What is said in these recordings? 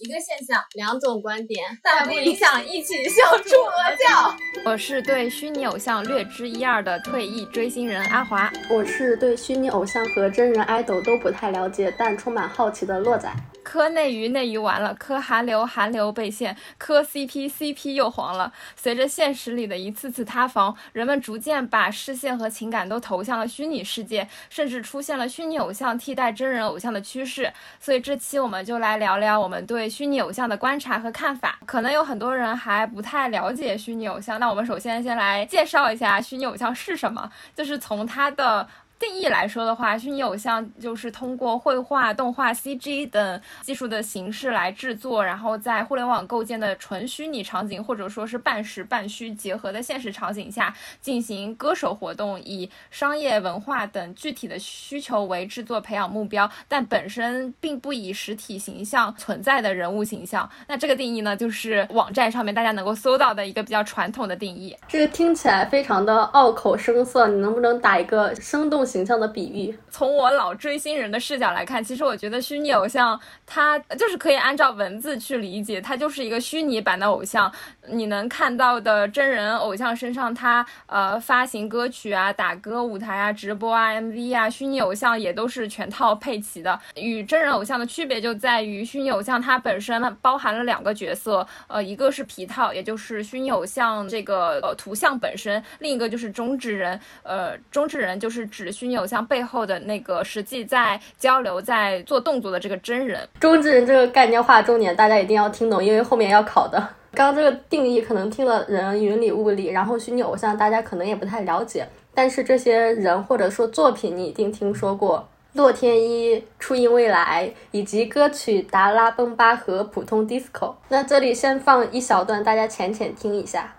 一个现象，两种观点，但不影响一起笑出 鹅叫。我是对虚拟偶像略知一二的退役追星人阿华。我是对虚拟偶像和真人爱豆都不太了解，但充满好奇的洛仔。磕内娱内娱完了，磕韩流韩流被限，磕 CP CP 又黄了。随着现实里的一次次塌房，人们逐渐把视线和情感都投向了虚拟世界，甚至出现了虚拟偶像替代真人偶像的趋势。所以这期我们就来聊聊我们对虚拟偶像的观察和看法。可能有很多人还不太了解虚拟偶像，那我们首先先来介绍一下虚拟偶像是什么，就是从它的。定义来说的话，虚拟偶像就是通过绘画、动画、CG 等技术的形式来制作，然后在互联网构建的纯虚拟场景，或者说是半实半虚结合的现实场景下进行歌手活动，以商业、文化等具体的需求为制作培养目标，但本身并不以实体形象存在的人物形象。那这个定义呢，就是网站上面大家能够搜到的一个比较传统的定义。这个听起来非常的拗口生涩，你能不能打一个生动？形象的比喻，从我老追星人的视角来看，其实我觉得虚拟偶像它就是可以按照文字去理解，它就是一个虚拟版的偶像。你能看到的真人偶像身上，他呃发行歌曲啊、打歌舞台啊、直播啊、MV 啊，虚拟偶像也都是全套配齐的。与真人偶像的区别就在于，虚拟偶像它本身包含了两个角色，呃，一个是皮套，也就是虚拟偶像这个呃图像本身；另一个就是中之人，呃，中之人就是指。虚拟偶像背后的那个实际在交流、在做动作的这个真人，中之人这个概念划重点，大家一定要听懂，因为后面要考的。刚刚这个定义可能听了人云里雾里，然后虚拟偶像大家可能也不太了解，但是这些人或者说作品你一定听说过，洛天依、初音未来以及歌曲《达拉崩巴》和《普通 disco》。那这里先放一小段，大家浅浅听一下。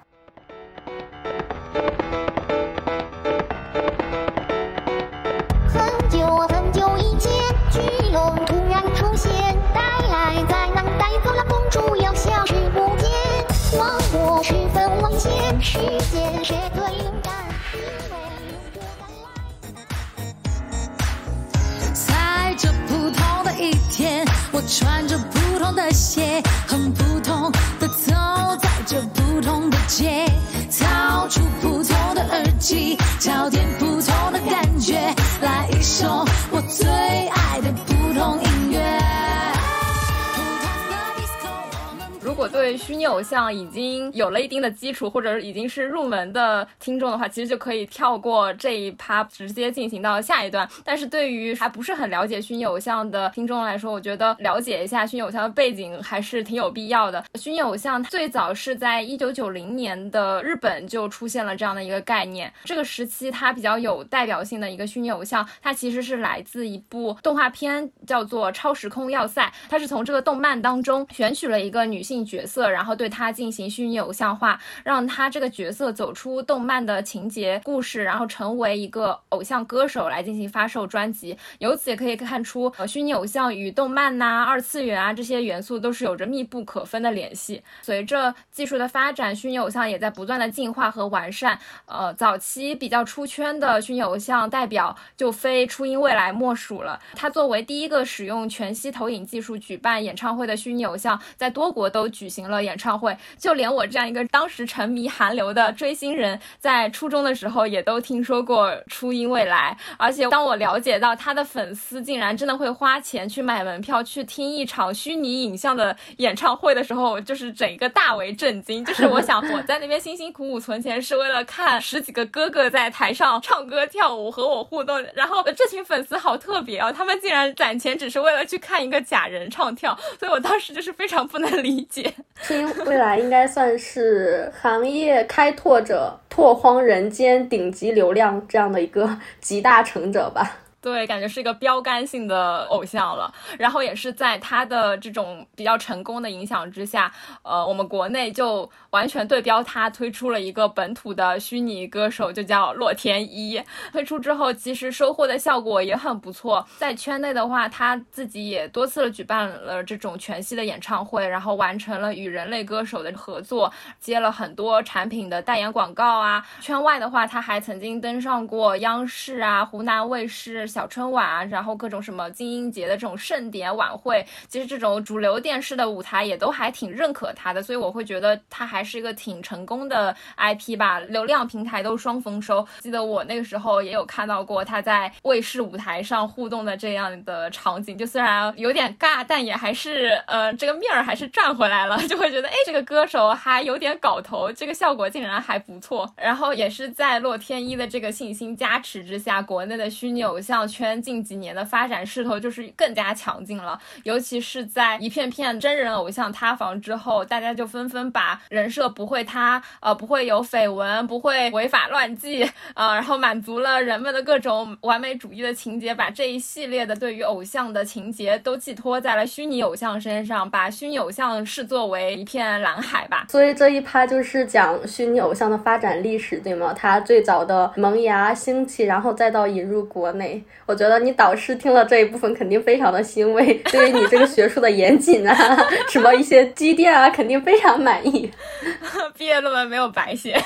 世界谁最勇敢？在这普通的一天，我穿着普通的鞋，很普通的走在这普通的街，掏出普通的耳机，找点普通的感觉，来一首我最爱的普通音如果对虚拟偶像已经有了一定的基础，或者已经是入门的听众的话，其实就可以跳过这一趴，直接进行到下一段。但是对于还不是很了解虚拟偶像的听众来说，我觉得了解一下虚拟偶像的背景还是挺有必要的。虚拟偶像最早是在一九九零年的日本就出现了这样的一个概念。这个时期它比较有代表性的一个虚拟偶像，它其实是来自一部动画片，叫做《超时空要塞》。它是从这个动漫当中选取了一个女性。角色，然后对他进行虚拟偶像化，让他这个角色走出动漫的情节故事，然后成为一个偶像歌手来进行发售专辑。由此也可以看出，呃，虚拟偶像与动漫呐、二次元啊这些元素都是有着密不可分的联系。随着技术的发展，虚拟偶像也在不断的进化和完善。呃，早期比较出圈的虚拟偶像代表就非初音未来莫属了。他作为第一个使用全息投影技术举办演唱会的虚拟偶像，在多国都。举行了演唱会，就连我这样一个当时沉迷韩流的追星人，在初中的时候也都听说过初音未来。而且当我了解到他的粉丝竟然真的会花钱去买门票去听一场虚拟影像的演唱会的时候，就是整个大为震惊。就是我想我在那边辛辛苦苦存钱是为了看十几个哥哥在台上唱歌跳舞和我互动，然后这群粉丝好特别啊，他们竟然攒钱只是为了去看一个假人唱跳，所以我当时就是非常不能理解。听未来应该算是行业开拓者、拓荒人间顶级流量这样的一个集大成者吧。对，感觉是一个标杆性的偶像了。然后也是在他的这种比较成功的影响之下，呃，我们国内就完全对标他，推出了一个本土的虚拟歌手，就叫洛天依。推出之后，其实收获的效果也很不错。在圈内的话，他自己也多次举办了这种全息的演唱会，然后完成了与人类歌手的合作，接了很多产品的代言广告啊。圈外的话，他还曾经登上过央视啊、湖南卫视。小春晚啊，然后各种什么精英节的这种盛典晚会，其实这种主流电视的舞台也都还挺认可他的，所以我会觉得他还是一个挺成功的 IP 吧，流量平台都双丰收。记得我那个时候也有看到过他在卫视舞台上互动的这样的场景，就虽然有点尬，但也还是呃这个面儿还是赚回来了，就会觉得哎这个歌手还有点搞头，这个效果竟然还不错。然后也是在洛天依的这个信心加持之下，国内的虚拟偶像圈近几年的发展势头就是更加强劲了，尤其是在一片片真人偶像塌房之后，大家就纷纷把人设不会塌，呃不会有绯闻，不会违法乱纪，呃然后满足了人们的各种完美主义的情节，把这一系列的对于偶像的情节都寄托在了虚拟偶像身上，把虚拟偶像视作为一片蓝海吧。所以这一趴就是讲虚拟偶像的发展历史，对吗？它最早的萌芽、兴起，然后再到引入国内。我觉得你导师听了这一部分肯定非常的欣慰，对于你这个学术的严谨啊，什么一些积淀啊，肯定非常满意。毕业论文没有白写。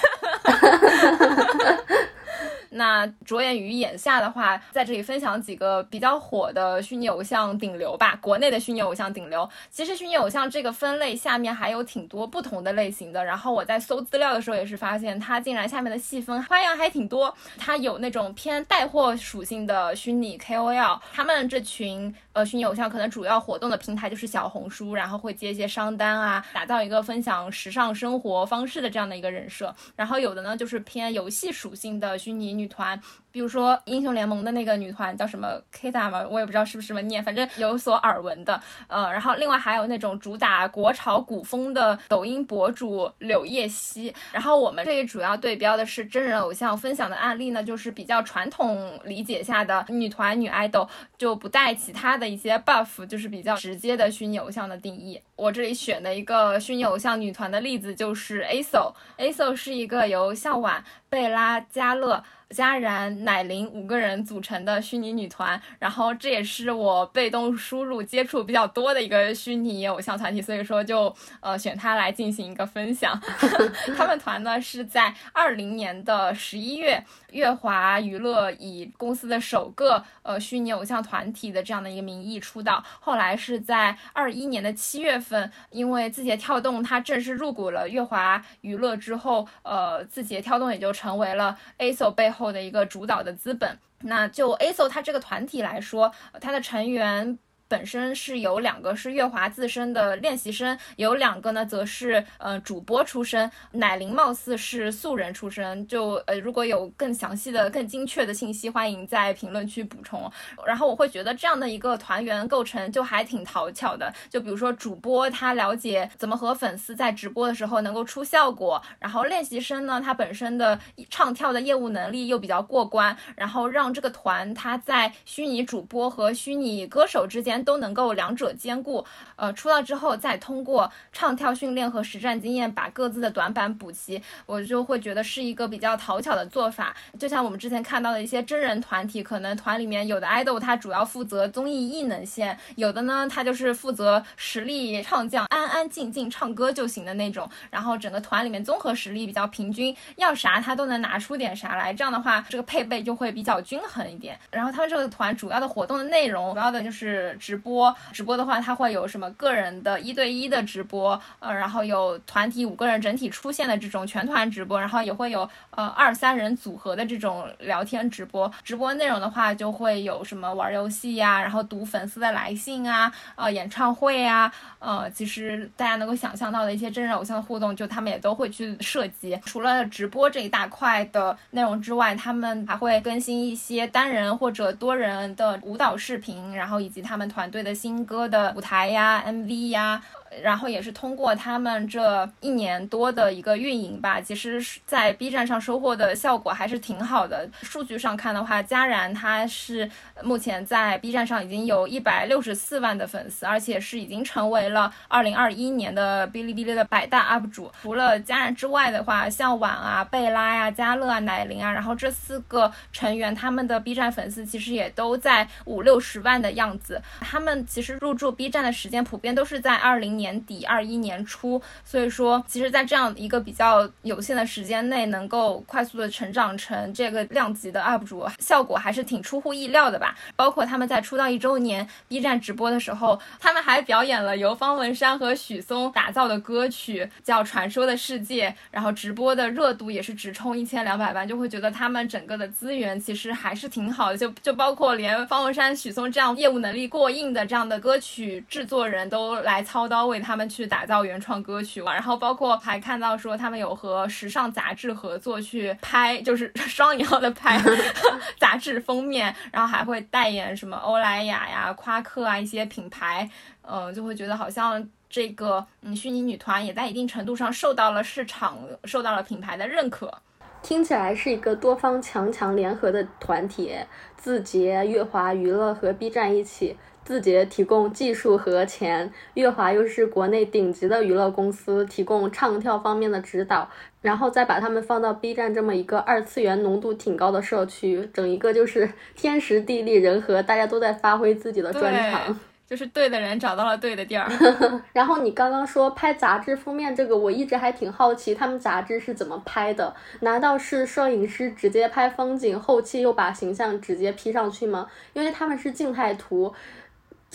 那着眼于眼下的话，在这里分享几个比较火的虚拟偶像顶流吧。国内的虚拟偶像顶流，其实虚拟偶像这个分类下面还有挺多不同的类型的。然后我在搜资料的时候也是发现，它竟然下面的细分花样还挺多。它有那种偏带货属性的虚拟 KOL，他们这群呃虚拟偶像可能主要活动的平台就是小红书，然后会接一些商单啊，打造一个分享时尚生活方式的这样的一个人设。然后有的呢就是偏游戏属性的虚拟女。团，比如说英雄联盟的那个女团叫什么 K 大嘛，我也不知道是不是这么念，反正有所耳闻的。呃，然后另外还有那种主打国潮古风的抖音博主柳叶熙。然后我们这里主要对标的是真人偶像分享的案例呢，就是比较传统理解下的女团女爱豆，就不带其他的一些 buff，就是比较直接的虚拟偶像的定义。我这里选的一个虚拟偶像女团的例子就是 ASO，ASO 是一个由向晚、贝拉、嘉乐。佳然、乃琳五个人组成的虚拟女团，然后这也是我被动输入接触比较多的一个虚拟偶像团体，所以说就呃选它来进行一个分享。他们团呢是在二零年的十一月，乐华娱乐以公司的首个呃虚拟偶像团体的这样的一个名义出道，后来是在二一年的七月份，因为字节跳动它正式入股了乐华娱乐之后，呃字节跳动也就成为了 ASO 背后。后的一个主导的资本，那就 ASO 它这个团体来说，它的成员。本身是有两个是月华自身的练习生，有两个呢则是呃主播出身。乃琳貌似是素人出身，就呃如果有更详细的、更精确的信息，欢迎在评论区补充。然后我会觉得这样的一个团员构成就还挺讨巧的。就比如说主播他了解怎么和粉丝在直播的时候能够出效果，然后练习生呢他本身的唱跳的业务能力又比较过关，然后让这个团他在虚拟主播和虚拟歌手之间。都能够两者兼顾，呃，出道之后再通过唱跳训练和实战经验把各自的短板补齐，我就会觉得是一个比较讨巧的做法。就像我们之前看到的一些真人团体，可能团里面有的爱豆他主要负责综艺艺能线，有的呢他就是负责实力唱将，安安静静唱歌就行的那种。然后整个团里面综合实力比较平均，要啥他都能拿出点啥来，这样的话这个配备就会比较均衡一点。然后他们这个团主要的活动的内容，主要的就是。直播直播的话，它会有什么个人的一对一的直播，呃，然后有团体五个人整体出现的这种全团直播，然后也会有呃二三人组合的这种聊天直播。直播内容的话，就会有什么玩游戏呀，然后读粉丝的来信啊，呃，演唱会啊，呃，其实大家能够想象到的一些真人偶像的互动，就他们也都会去涉及。除了直播这一大块的内容之外，他们还会更新一些单人或者多人的舞蹈视频，然后以及他们。团队的新歌的舞台呀，MV 呀。然后也是通过他们这一年多的一个运营吧，其实是在 B 站上收获的效果还是挺好的。数据上看的话，佳然他是目前在 B 站上已经有一百六十四万的粉丝，而且是已经成为了二零二一年的哔哩哔哩的百大 UP 主。除了佳然之外的话，像婉啊、贝拉呀、嘉乐啊、奶铃啊，然后这四个成员他们的 B 站粉丝其实也都在五六十万的样子。他们其实入驻 B 站的时间普遍都是在二零。年年底二一年初，所以说其实，在这样一个比较有限的时间内，能够快速的成长成这个量级的 UP 主，效果还是挺出乎意料的吧。包括他们在出道一周年 B 站直播的时候，他们还表演了由方文山和许嵩打造的歌曲，叫《传说的世界》，然后直播的热度也是直冲一千两百万，就会觉得他们整个的资源其实还是挺好的，就就包括连方文山、许嵩这样业务能力过硬的这样的歌曲制作人都来操刀为他们去打造原创歌曲，然后包括还看到说他们有和时尚杂志合作去拍，就是 双引号的拍 杂志封面，然后还会代言什么欧莱雅呀、夸克啊一些品牌，嗯，就会觉得好像这个嗯虚拟女团也在一定程度上受到了市场、受到了品牌的认可。听起来是一个多方强强联合的团体，字节、乐华娱乐和 B 站一起。字节提供技术和钱，乐华又是国内顶级的娱乐公司，提供唱跳方面的指导，然后再把他们放到 B 站这么一个二次元浓度挺高的社区，整一个就是天时地利人和，大家都在发挥自己的专长。就是对的人找到了对的地儿。然后你刚刚说拍杂志封面这个，我一直还挺好奇，他们杂志是怎么拍的？难道是摄影师直接拍风景，后期又把形象直接 P 上去吗？因为他们是静态图。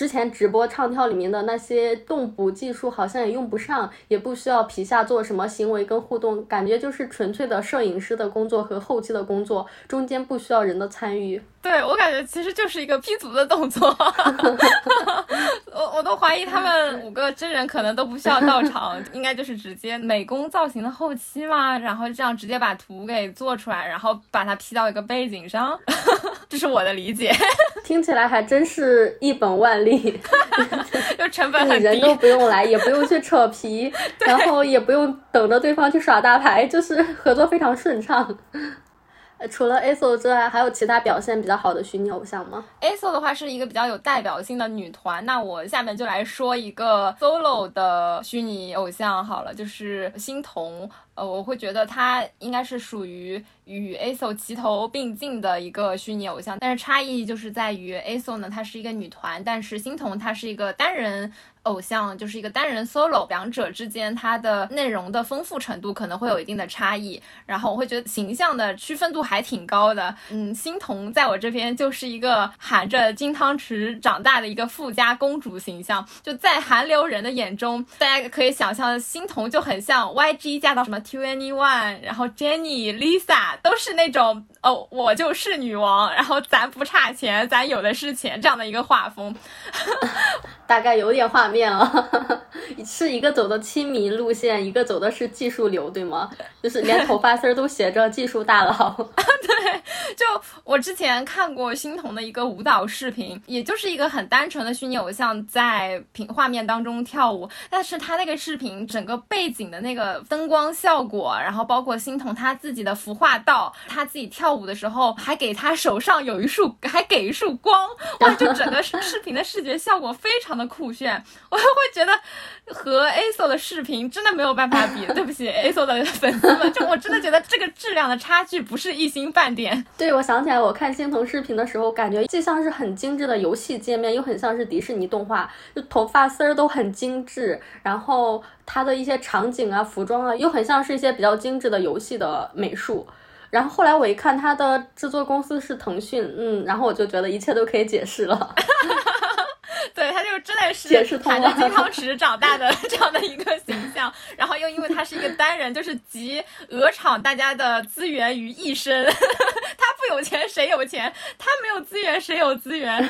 之前直播唱跳里面的那些动捕技术好像也用不上，也不需要皮下做什么行为跟互动，感觉就是纯粹的摄影师的工作和后期的工作，中间不需要人的参与。对我感觉其实就是一个 P 图的动作，我我都怀疑他们五个真人可能都不需要到场，应该就是直接美工造型的后期嘛，然后这样直接把图给做出来，然后把它 P 到一个背景上，这是我的理解。听起来还真是一本万利，就成本很低，人都不用 来，也不用去扯皮，然后也不用等着对方去耍大牌，就是合作非常顺畅。除了 A SO 之外，还有其他表现比较好的虚拟偶像吗？A SO 的话是一个比较有代表性的女团，那我下面就来说一个 solo 的虚拟偶像好了，就是欣桐。呃，我会觉得她应该是属于与 A SO 齐头并进的一个虚拟偶像，但是差异就是在于 A SO 呢，她是一个女团，但是欣桐她是一个单人。偶像就是一个单人 solo，两者之间它的内容的丰富程度可能会有一定的差异，然后我会觉得形象的区分度还挺高的。嗯，欣桐在我这边就是一个含着金汤匙长大的一个富家公主形象，就在韩流人的眼中，大家可以想象欣桐就很像 YG 嫁到什么 T21，然后 Jennie、Lisa 都是那种哦，我就是女王，然后咱不差钱，咱有的是钱这样的一个画风。大概有点画面了，是一个走的亲民路线，一个走的是技术流，对吗？就是连头发丝儿都写着技术大佬。对，就我之前看过欣桐的一个舞蹈视频，也就是一个很单纯的虚拟偶像在屏画面当中跳舞，但是他那个视频整个背景的那个灯光效果，然后包括欣桐他自己的服化道，他自己跳舞的时候还给他手上有一束，还给一束光，哇，就整个视 频的视觉效果非常。的酷炫，我会觉得和 A SO 的视频真的没有办法比。对不起，A SO 的粉丝们，就我真的觉得这个质量的差距不是一星半点。对，我想起来，我看欣桐视频的时候，感觉既像是很精致的游戏界面，又很像是迪士尼动画，就头发丝儿都很精致，然后它的一些场景啊、服装啊，又很像是一些比较精致的游戏的美术。然后后来我一看，它的制作公司是腾讯，嗯，然后我就觉得一切都可以解释了。对他就真的是含着金汤匙长大的 这样的一个形象，然后又因为他是一个单人，就是集鹅厂大家的资源于一身，他不有钱谁有钱？他没有资源谁有资源？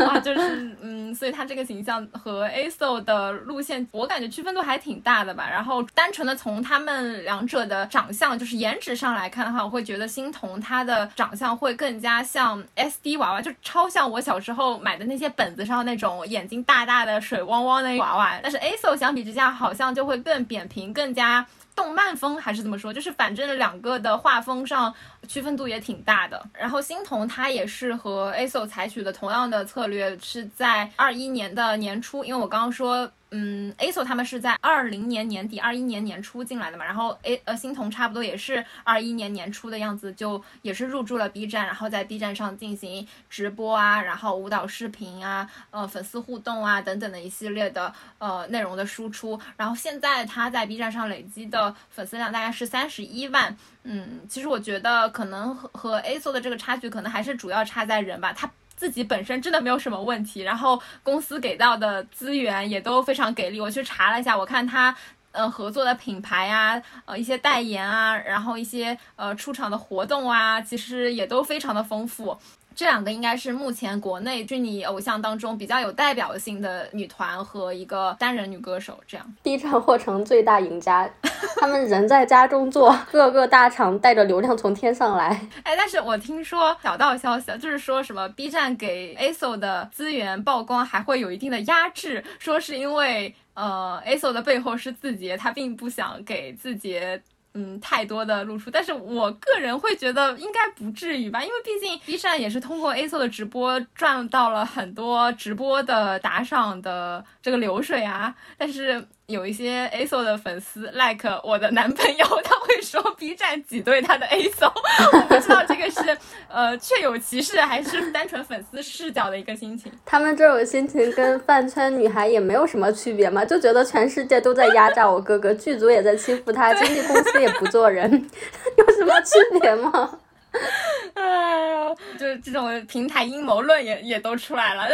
哇，就是嗯，所以他这个形象和 A SO 的路线，我感觉区分度还挺大的吧。然后单纯的从他们两者的长相，就是颜值上来看的话，我会觉得欣桐她的长相会更加像 SD 娃娃，就超像我小时候买的那些本子上那种。眼睛大大的、水汪汪的娃娃，但是 A SO 相比之下好像就会更扁平、更加动漫风，还是怎么说？就是反正两个的画风上区分度也挺大的。然后欣桐它也是和 A SO 采取的同样的策略，是在二一年的年初，因为我刚刚说。嗯，ASO 他们是在二零年年底、二一年年初进来的嘛，然后 A 呃欣桐差不多也是二一年年初的样子，就也是入驻了 B 站，然后在 B 站上进行直播啊，然后舞蹈视频啊，呃粉丝互动啊等等的一系列的呃内容的输出，然后现在他在 B 站上累积的粉丝量大概是三十一万，嗯，其实我觉得可能和和 ASO 的这个差距可能还是主要差在人吧，他。自己本身真的没有什么问题，然后公司给到的资源也都非常给力。我去查了一下，我看他呃合作的品牌啊，呃一些代言啊，然后一些呃出场的活动啊，其实也都非常的丰富。这两个应该是目前国内虚拟偶像当中比较有代表性的女团和一个单人女歌手。这样，B 站或成最大赢家，他们人在家中坐，各个大厂带着流量从天上来。哎，但是我听说小道消息，就是说什么 B 站给 ASO 的资源曝光还会有一定的压制，说是因为呃 ASO 的背后是字节，他并不想给字节。嗯，太多的露出，但是我个人会觉得应该不至于吧，因为毕竟 B 站也是通过 A o 的直播赚到了很多直播的打赏的这个流水啊，但是。有一些 ASO 的粉丝，like 我的男朋友，他会说 B 站挤兑他的 ASO，我不知道这个是呃确有其事，还是单纯粉丝视角的一个心情。他们这种心情跟饭圈女孩也没有什么区别嘛，就觉得全世界都在压榨我哥哥，剧组也在欺负他，经纪公司也不做人，有什么区别吗？哎呀，就是这种平台阴谋论也也都出来了，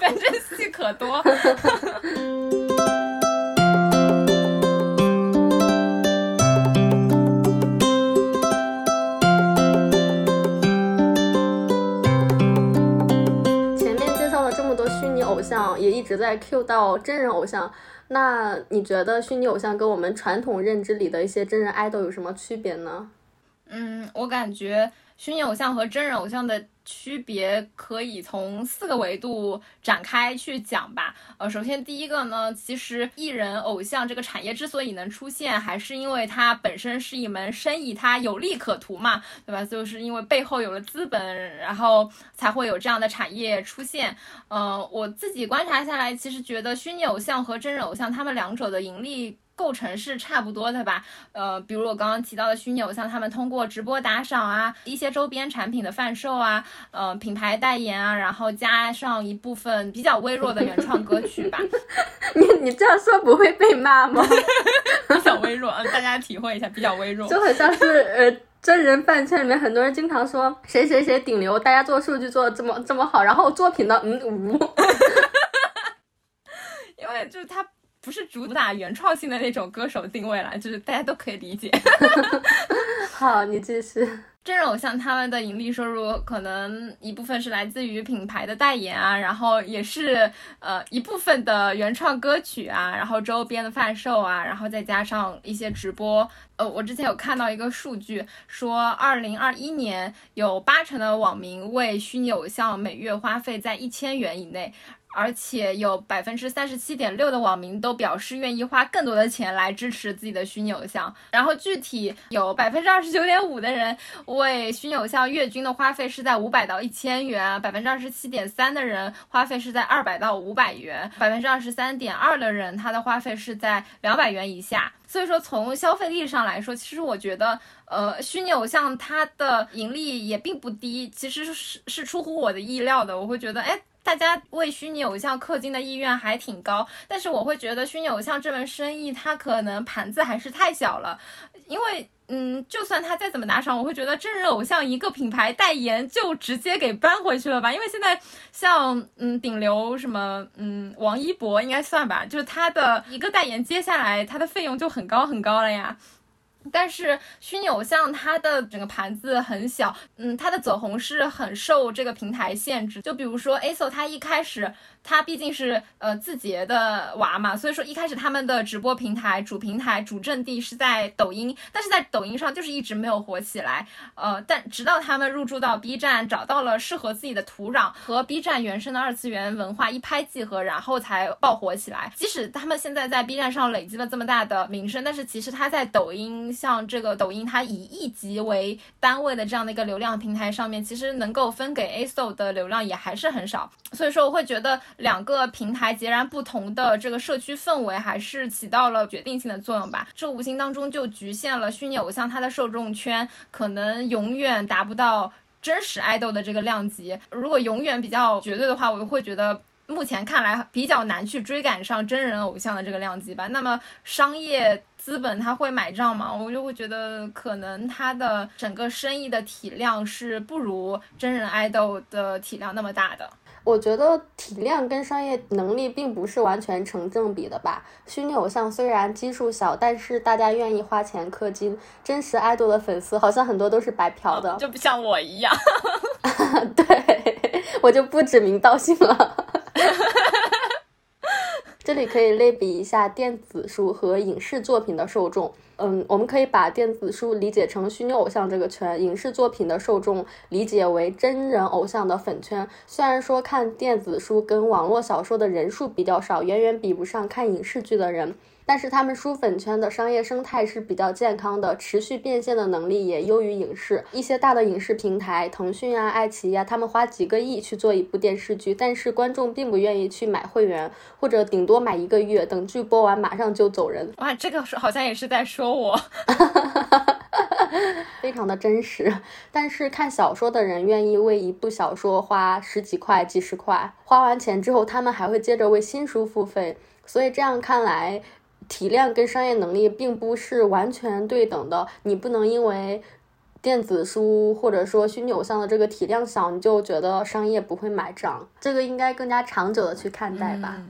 反正戏可多。像也一直在 Q 到真人偶像，那你觉得虚拟偶像跟我们传统认知里的一些真人爱豆有什么区别呢？嗯，我感觉虚拟偶像和真人偶像的。区别可以从四个维度展开去讲吧。呃，首先第一个呢，其实艺人偶像这个产业之所以能出现，还是因为它本身是一门生意，它有利可图嘛，对吧？就是因为背后有了资本，然后才会有这样的产业出现。嗯，我自己观察下来，其实觉得虚拟偶像和真人偶像他们两者的盈利。构成是差不多的吧，呃，比如我刚刚提到的虚拟偶像，他们通过直播打赏啊，一些周边产品的贩售啊，呃，品牌代言啊，然后加上一部分比较微弱的原创歌曲吧。你你这样说不会被骂吗？比较微弱，大家体会一下，比较微弱，就很像是呃真人饭圈里面很多人经常说谁谁谁顶流，大家做数据做的这么这么好，然后作品呢，嗯无。因为就是他。不是主打原创性的那种歌手定位了，就是大家都可以理解。好，你继续。真人偶像他们的盈利收入可能一部分是来自于品牌的代言啊，然后也是呃一部分的原创歌曲啊，然后周边的贩售啊，然后再加上一些直播。呃，我之前有看到一个数据，说二零二一年有八成的网民为虚拟偶像每月花费在一千元以内。而且有百分之三十七点六的网民都表示愿意花更多的钱来支持自己的虚拟偶像。然后具体有百分之二十九点五的人为虚拟偶像月均的花费是在五百到一千元，百分之二十七点三的人花费是在二百到五百元，百分之二十三点二的人他的花费是在两百元以下。所以说从消费力上来说，其实我觉得，呃，虚拟偶像它的盈利也并不低，其实是是出乎我的意料的。我会觉得，哎。大家为虚拟偶像氪金的意愿还挺高，但是我会觉得虚拟偶像这门生意它可能盘子还是太小了，因为嗯，就算他再怎么打赏，我会觉得真人偶像一个品牌代言就直接给搬回去了吧，因为现在像嗯顶流什么嗯王一博应该算吧，就是他的一个代言接下来他的费用就很高很高了呀。但是虚拟偶像它的整个盘子很小，嗯，它的走红是很受这个平台限制。就比如说 ASO，它一开始。他毕竟是呃字节的娃嘛，所以说一开始他们的直播平台主平台主阵地是在抖音，但是在抖音上就是一直没有火起来。呃，但直到他们入驻到 B 站，找到了适合自己的土壤和 B 站原生的二次元文化一拍即合，然后才爆火起来。即使他们现在在 B 站上累积了这么大的名声，但是其实他在抖音，像这个抖音，它以亿级为单位的这样的一个流量平台上面，其实能够分给 ASO 的流量也还是很少。所以说我会觉得。两个平台截然不同的这个社区氛围，还是起到了决定性的作用吧。这无形当中就局限了虚拟偶像它的受众圈，可能永远达不到真实爱豆的这个量级。如果永远比较绝对的话，我就会觉得。目前看来比较难去追赶上真人偶像的这个量级吧。那么商业资本他会买账吗？我就会觉得可能它的整个生意的体量是不如真人爱豆的体量那么大的。我觉得体量跟商业能力并不是完全成正比的吧。虚拟偶像虽然基数小，但是大家愿意花钱氪金。真实爱豆的粉丝好像很多都是白嫖的，就不像我一样。对，我就不指名道姓了。这里可以类比一下电子书和影视作品的受众。嗯，我们可以把电子书理解成虚拟偶像这个圈，影视作品的受众理解为真人偶像的粉圈。虽然说看电子书跟网络小说的人数比较少，远远比不上看影视剧的人。但是他们书粉圈的商业生态是比较健康的，持续变现的能力也优于影视。一些大的影视平台，腾讯啊、爱奇艺啊，他们花几个亿去做一部电视剧，但是观众并不愿意去买会员，或者顶多买一个月，等剧播完马上就走人。哇，这个好像也是在说我，非常的真实。但是看小说的人愿意为一部小说花十几块、几十块，花完钱之后，他们还会接着为新书付费。所以这样看来。体量跟商业能力并不是完全对等的，你不能因为电子书或者说虚拟偶像的这个体量小，你就觉得商业不会买账。这个应该更加长久的去看待吧。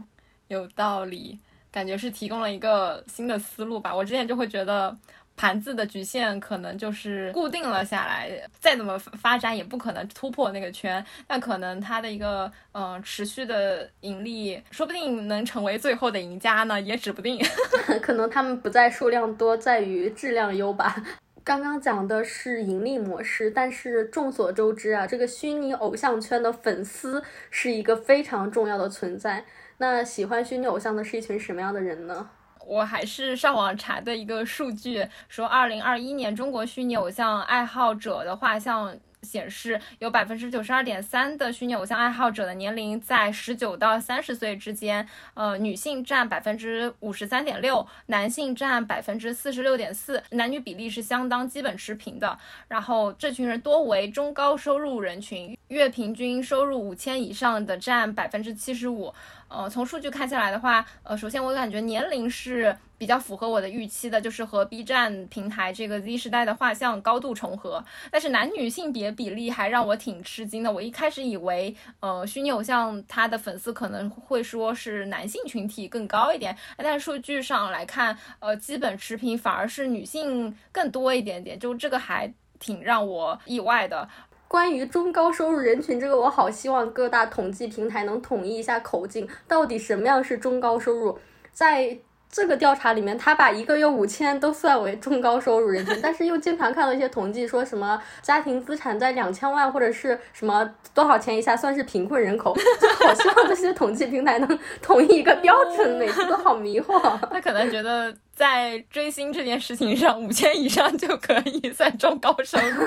有道理，感觉是提供了一个新的思路吧。我之前就会觉得。盘子的局限可能就是固定了下来，再怎么发展也不可能突破那个圈。那可能它的一个嗯持续的盈利，说不定能成为最后的赢家呢，也指不定。可能他们不在数量多，在于质量优吧。刚刚讲的是盈利模式，但是众所周知啊，这个虚拟偶像圈的粉丝是一个非常重要的存在。那喜欢虚拟偶像的是一群什么样的人呢？我还是上网查的一个数据，说二零二一年中国虚拟偶像爱好者的画像显示，有百分之九十二点三的虚拟偶像爱好者的年龄在十九到三十岁之间，呃，女性占百分之五十三点六，男性占百分之四十六点四，男女比例是相当基本持平的。然后这群人多为中高收入人群，月平均收入五千以上的占百分之七十五。呃，从数据看下来的话，呃，首先我感觉年龄是比较符合我的预期的，就是和 B 站平台这个 Z 时代的画像高度重合。但是男女性别比例还让我挺吃惊的。我一开始以为，呃，虚拟偶像他的粉丝可能会说是男性群体更高一点，但是数据上来看，呃，基本持平，反而是女性更多一点点，就这个还挺让我意外的。关于中高收入人群这个，我好希望各大统计平台能统一一下口径，到底什么样是中高收入？在这个调查里面，他把一个月五千都算为中高收入人群，但是又经常看到一些统计，说什么家庭资产在两千万或者是什么多少钱以下算是贫困人口。就好希望这些统计平台能统一一个标准，每次都好迷惑。他可能觉得在追星这件事情上，五千以上就可以算中高收入，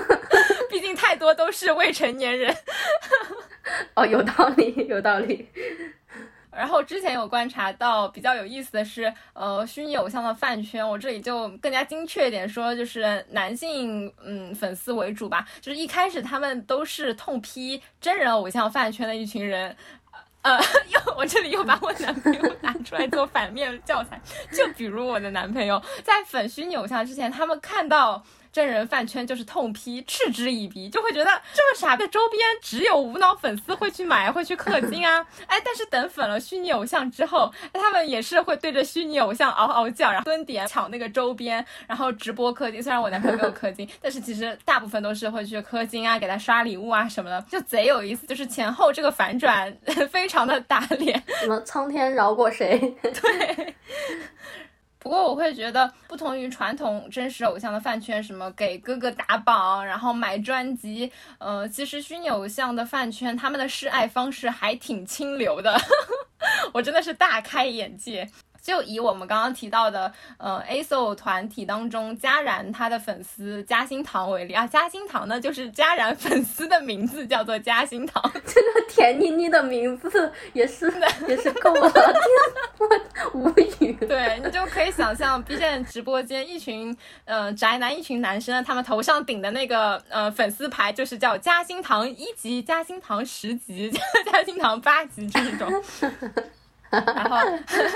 毕竟太多都是未成年人。哦，有道理，有道理。然后之前有观察到比较有意思的是，呃，虚拟偶像的饭圈，我这里就更加精确一点说，就是男性嗯粉丝为主吧，就是一开始他们都是痛批真人偶像饭圈的一群人，呃，又我这里又把我男朋友拿出来做反面教材，就比如我的男朋友在粉虚拟偶像之前，他们看到。真人饭圈就是痛批，嗤之以鼻，就会觉得这么傻的周边只有无脑粉丝会去买，会去氪金啊！哎，但是等粉了虚拟偶像之后，他们也是会对着虚拟偶像嗷嗷叫，然后蹲点抢那个周边，然后直播氪金。虽然我男朋友没有氪金，但是其实大部分都是会去氪金啊，给他刷礼物啊什么的，就贼有意思。就是前后这个反转 非常的打脸，什么苍天饶过谁？对。不过我会觉得，不同于传统真实偶像的饭圈，什么给哥哥打榜，然后买专辑，呃，其实虚拟偶像的饭圈，他们的示爱方式还挺清流的，我真的是大开眼界。就以我们刚刚提到的，呃，ASO 团体当中，嘉然他的粉丝嘉兴堂为例啊，嘉兴堂呢就是嘉然粉丝的名字叫做嘉兴堂，这个甜腻腻的名字也是 也是够了，天，我无语。对你就可以想象 B 站直播间一群呃宅男，一群男生，他们头上顶的那个呃粉丝牌就是叫嘉兴堂一级、嘉兴堂十级、嘉兴堂八级这种。然后，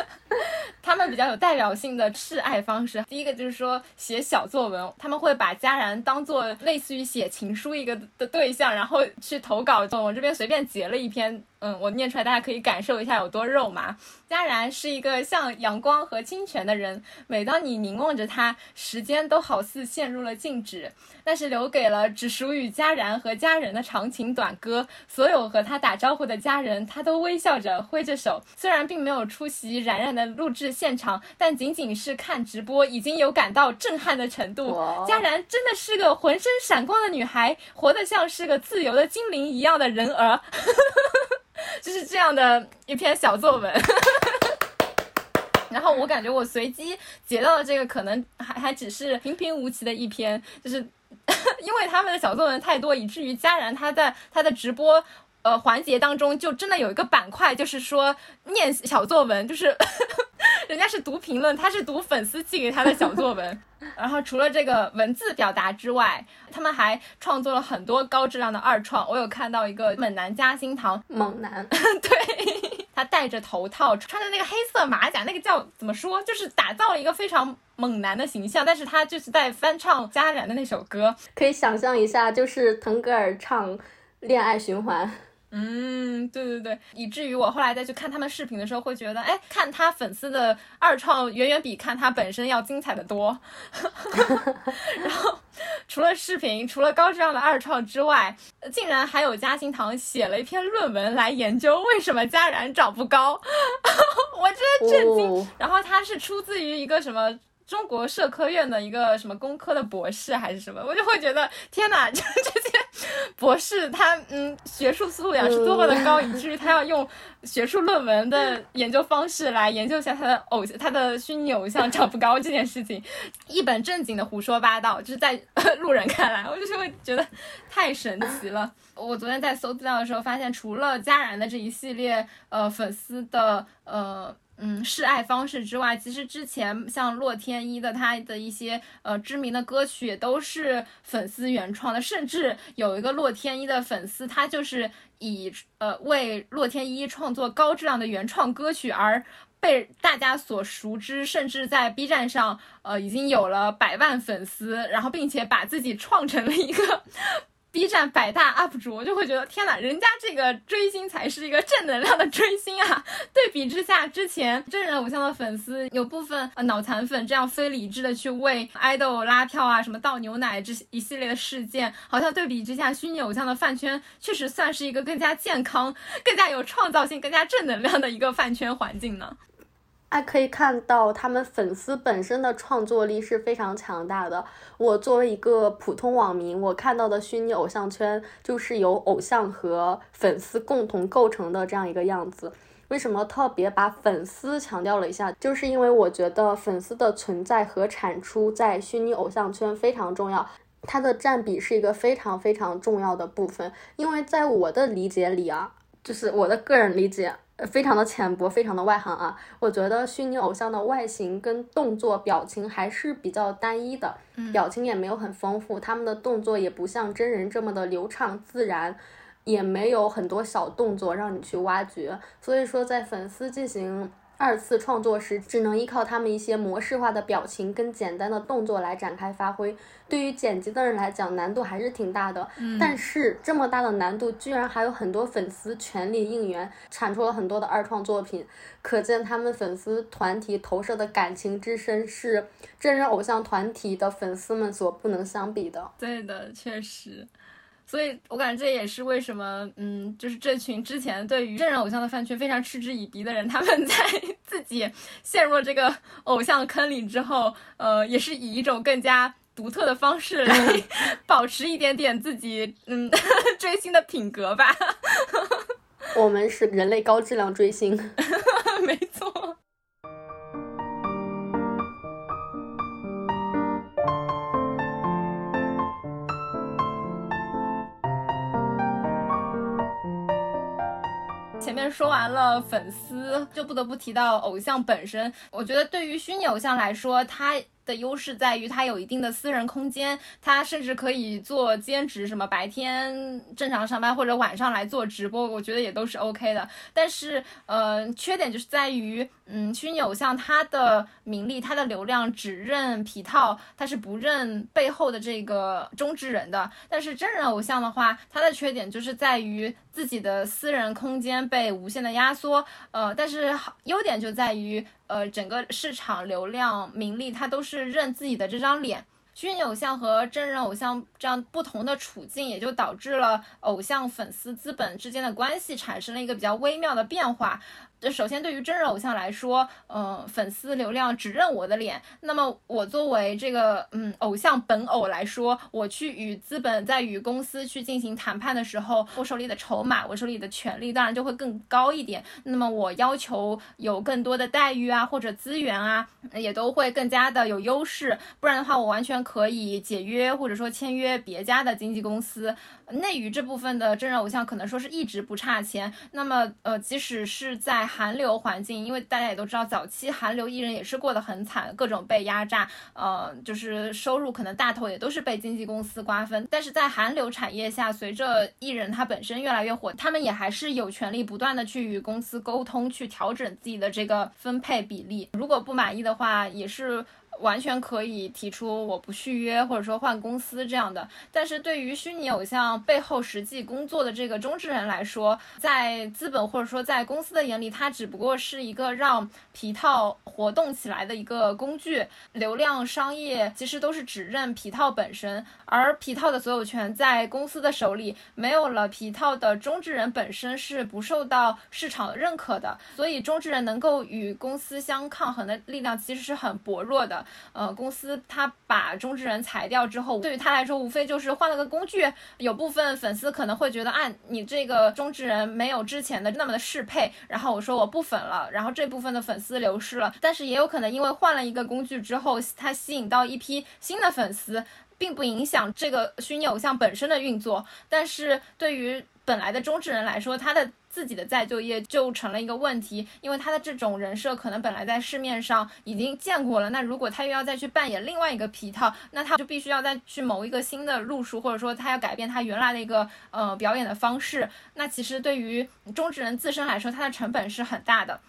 他们比较有代表性的示爱方式，第一个就是说写小作文，他们会把佳然当做类似于写情书一个的对象，然后去投稿。我这边随便截了一篇。嗯，我念出来，大家可以感受一下有多肉麻。佳然是一个像阳光和清泉的人，每当你凝望着他，时间都好似陷入了静止，那是留给了只属于佳然和家人的长情短歌。所有和他打招呼的家人，他都微笑着挥着手。虽然并没有出席冉冉的录制现场，但仅仅是看直播，已经有感到震撼的程度。佳然真的是个浑身闪光的女孩，活得像是个自由的精灵一样的人儿。就是这样的一篇小作文，然后我感觉我随机截到的这个可能还还只是平平无奇的一篇，就是因为他们的小作文太多，以至于佳然他在他的直播呃环节当中就真的有一个板块，就是说念小作文，就是 人家是读评论，他是读粉丝寄给他的小作文。然后除了这个文字表达之外，他们还创作了很多高质量的二创。我有看到一个猛男嘉兴堂，猛男，对他戴着头套，穿着那个黑色马甲，那个叫怎么说？就是打造了一个非常猛男的形象。但是他就是在翻唱嘉然的那首歌，可以想象一下，就是腾格尔唱《恋爱循环》。嗯，对对对，以至于我后来再去看他们视频的时候，会觉得，哎，看他粉丝的二创远远比看他本身要精彩的多。然后，除了视频，除了高质量的二创之外，竟然还有嘉兴堂写了一篇论文来研究为什么佳然长不高，我真的震惊。然后他是出自于一个什么？中国社科院的一个什么工科的博士还是什么，我就会觉得天哪，这 这些 博士他嗯学术素养是多么的高，以至于他要用学术论文的研究方式来研究一下他的偶像，他的虚拟偶像长不高这件事情，一本正经的胡说八道，就是在路人看来，我就是会觉得太神奇了。我昨天在搜资料的时候发现，除了佳然的这一系列呃粉丝的呃。嗯，示爱方式之外，其实之前像洛天依的他的一些呃知名的歌曲也都是粉丝原创的，甚至有一个洛天依的粉丝，他就是以呃为洛天依创作高质量的原创歌曲而被大家所熟知，甚至在 B 站上呃已经有了百万粉丝，然后并且把自己创成了一个。B 站百大 UP 主，我就会觉得天哪，人家这个追星才是一个正能量的追星啊！对比之下，之前真人偶像的粉丝有部分呃脑残粉这样非理智的去为爱豆拉票啊，什么倒牛奶这一系列的事件，好像对比之下，虚拟偶像的饭圈确实算是一个更加健康、更加有创造性、更加正能量的一个饭圈环境呢。还可以看到他们粉丝本身的创作力是非常强大的。我作为一个普通网民，我看到的虚拟偶像圈就是由偶像和粉丝共同构成的这样一个样子。为什么特别把粉丝强调了一下？就是因为我觉得粉丝的存在和产出在虚拟偶像圈非常重要，它的占比是一个非常非常重要的部分。因为在我的理解里啊，就是我的个人理解。非常的浅薄，非常的外行啊！我觉得虚拟偶像的外形跟动作表情还是比较单一的，表情也没有很丰富，他们的动作也不像真人这么的流畅自然，也没有很多小动作让你去挖掘，所以说在粉丝进行。二次创作时，只能依靠他们一些模式化的表情跟简单的动作来展开发挥。对于剪辑的人来讲，难度还是挺大的。但是这么大的难度，居然还有很多粉丝全力应援，产出了很多的二创作品，可见他们粉丝团体投射的感情之深，是真人偶像团体的粉丝们所不能相比的。对的，确实。所以我感觉这也是为什么，嗯，就是这群之前对于真人偶像的饭圈非常嗤之以鼻的人，他们在自己陷入了这个偶像坑里之后，呃，也是以一种更加独特的方式来 保持一点点自己，嗯，追星的品格吧。我们是人类高质量追星，没错。前面说完了粉丝，就不得不提到偶像本身。我觉得对于虚拟偶像来说，他。的优势在于它有一定的私人空间，它甚至可以做兼职，什么白天正常上班或者晚上来做直播，我觉得也都是 OK 的。但是，呃，缺点就是在于，嗯，虚拟偶像它的名利、它的流量只认皮套，它是不认背后的这个中之人的。但是真人偶像的话，它的缺点就是在于自己的私人空间被无限的压缩，呃，但是好优点就在于。呃，整个市场流量、名利，它都是是认自己的这张脸。虚拟偶像和真人偶像这样不同的处境，也就导致了偶像粉丝资本之间的关系产生了一个比较微妙的变化。首先，对于真人偶像来说，嗯，粉丝流量只认我的脸。那么，我作为这个嗯偶像本偶来说，我去与资本在与公司去进行谈判的时候，我手里的筹码，我手里的权利，当然就会更高一点。那么，我要求有更多的待遇啊，或者资源啊，也都会更加的有优势。不然的话，我完全可以解约，或者说签约别家的经纪公司。内娱这部分的真人偶像可能说是一直不差钱。那么，呃，即使是在韩流环境，因为大家也都知道，早期韩流艺人也是过得很惨，各种被压榨，呃，就是收入可能大头也都是被经纪公司瓜分。但是在韩流产业下，随着艺人他本身越来越火，他们也还是有权利不断的去与公司沟通，去调整自己的这个分配比例。如果不满意的话，也是。完全可以提出我不续约，或者说换公司这样的。但是对于虚拟偶像背后实际工作的这个中之人来说，在资本或者说在公司的眼里，它只不过是一个让皮套活动起来的一个工具。流量商业其实都是只认皮套本身，而皮套的所有权在公司的手里，没有了皮套的中之人本身是不受到市场认可的。所以中之人能够与公司相抗衡的力量其实是很薄弱的。呃，公司他把中之人裁掉之后，对于他来说，无非就是换了个工具。有部分粉丝可能会觉得，啊，你这个中之人没有之前的那么的适配，然后我说我不粉了，然后这部分的粉丝流失了。但是也有可能因为换了一个工具之后，他吸引到一批新的粉丝，并不影响这个虚拟偶像本身的运作。但是对于本来的中职人来说，他的。自己的再就业就成了一个问题，因为他的这种人设可能本来在市面上已经见过了，那如果他又要再去扮演另外一个皮套，那他就必须要再去谋一个新的路数，或者说他要改变他原来的一个呃表演的方式，那其实对于中职人自身来说，他的成本是很大的。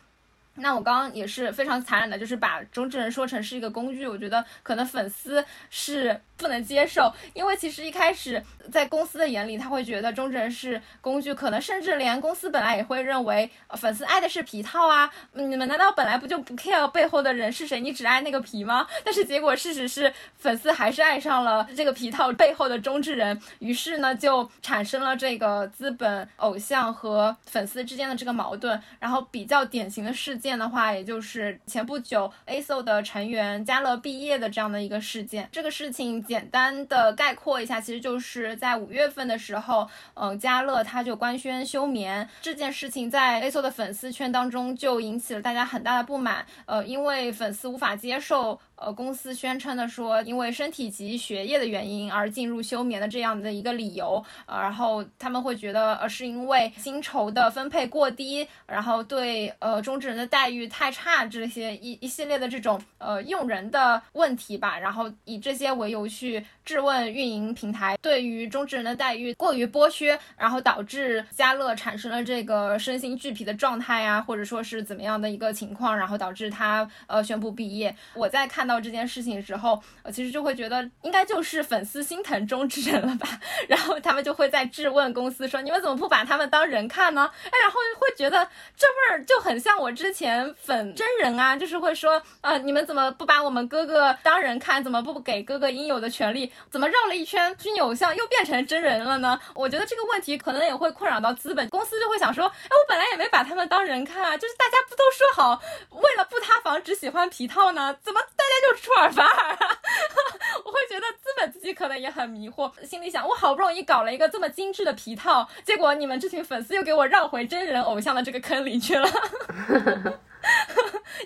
那我刚刚也是非常残忍的，就是把中之人说成是一个工具，我觉得可能粉丝是。不能接受，因为其实一开始在公司的眼里，他会觉得中之人是工具，可能甚至连公司本来也会认为粉丝爱的是皮套啊，你们难道本来不就不 care 背后的人是谁，你只爱那个皮吗？但是结果事实是，粉丝还是爱上了这个皮套背后的中之人，于是呢就产生了这个资本、偶像和粉丝之间的这个矛盾。然后比较典型的事件的话，也就是前不久 A SO 的成员嘉乐毕业的这样的一个事件，这个事情。简单的概括一下，其实就是在五月份的时候，嗯，嘉乐他就官宣休眠这件事情，在 A SO 的粉丝圈当中就引起了大家很大的不满，呃，因为粉丝无法接受。呃，公司宣称的说，因为身体及学业的原因而进入休眠的这样的一个理由，呃，然后他们会觉得，呃，是因为薪酬的分配过低，然后对呃中职人的待遇太差，这些一一系列的这种呃用人的问题吧，然后以这些为由去质问运营平台对于中职人的待遇过于剥削，然后导致嘉乐产生了这个身心俱疲的状态啊，或者说是怎么样的一个情况，然后导致他呃宣布毕业。我在看看到。这件事情的时候，我，其实就会觉得应该就是粉丝心疼中之人了吧，然后他们就会在质问公司说：“你们怎么不把他们当人看呢？”哎，然后会觉得这味儿就很像我之前粉真人啊，就是会说：“呃，你们怎么不把我们哥哥当人看？怎么不给哥哥应有的权利？怎么绕了一圈虚拟偶像又变成真人了呢？”我觉得这个问题可能也会困扰到资本公司，就会想说：“哎，我本来也没把他们当人看啊，就是大家不都说好为了不塌房只喜欢皮套呢？怎么？”那就出尔反尔啊！我会觉得资本自己可能也很迷惑，心里想：我好不容易搞了一个这么精致的皮套，结果你们这群粉丝又给我绕回真人偶像的这个坑里去了。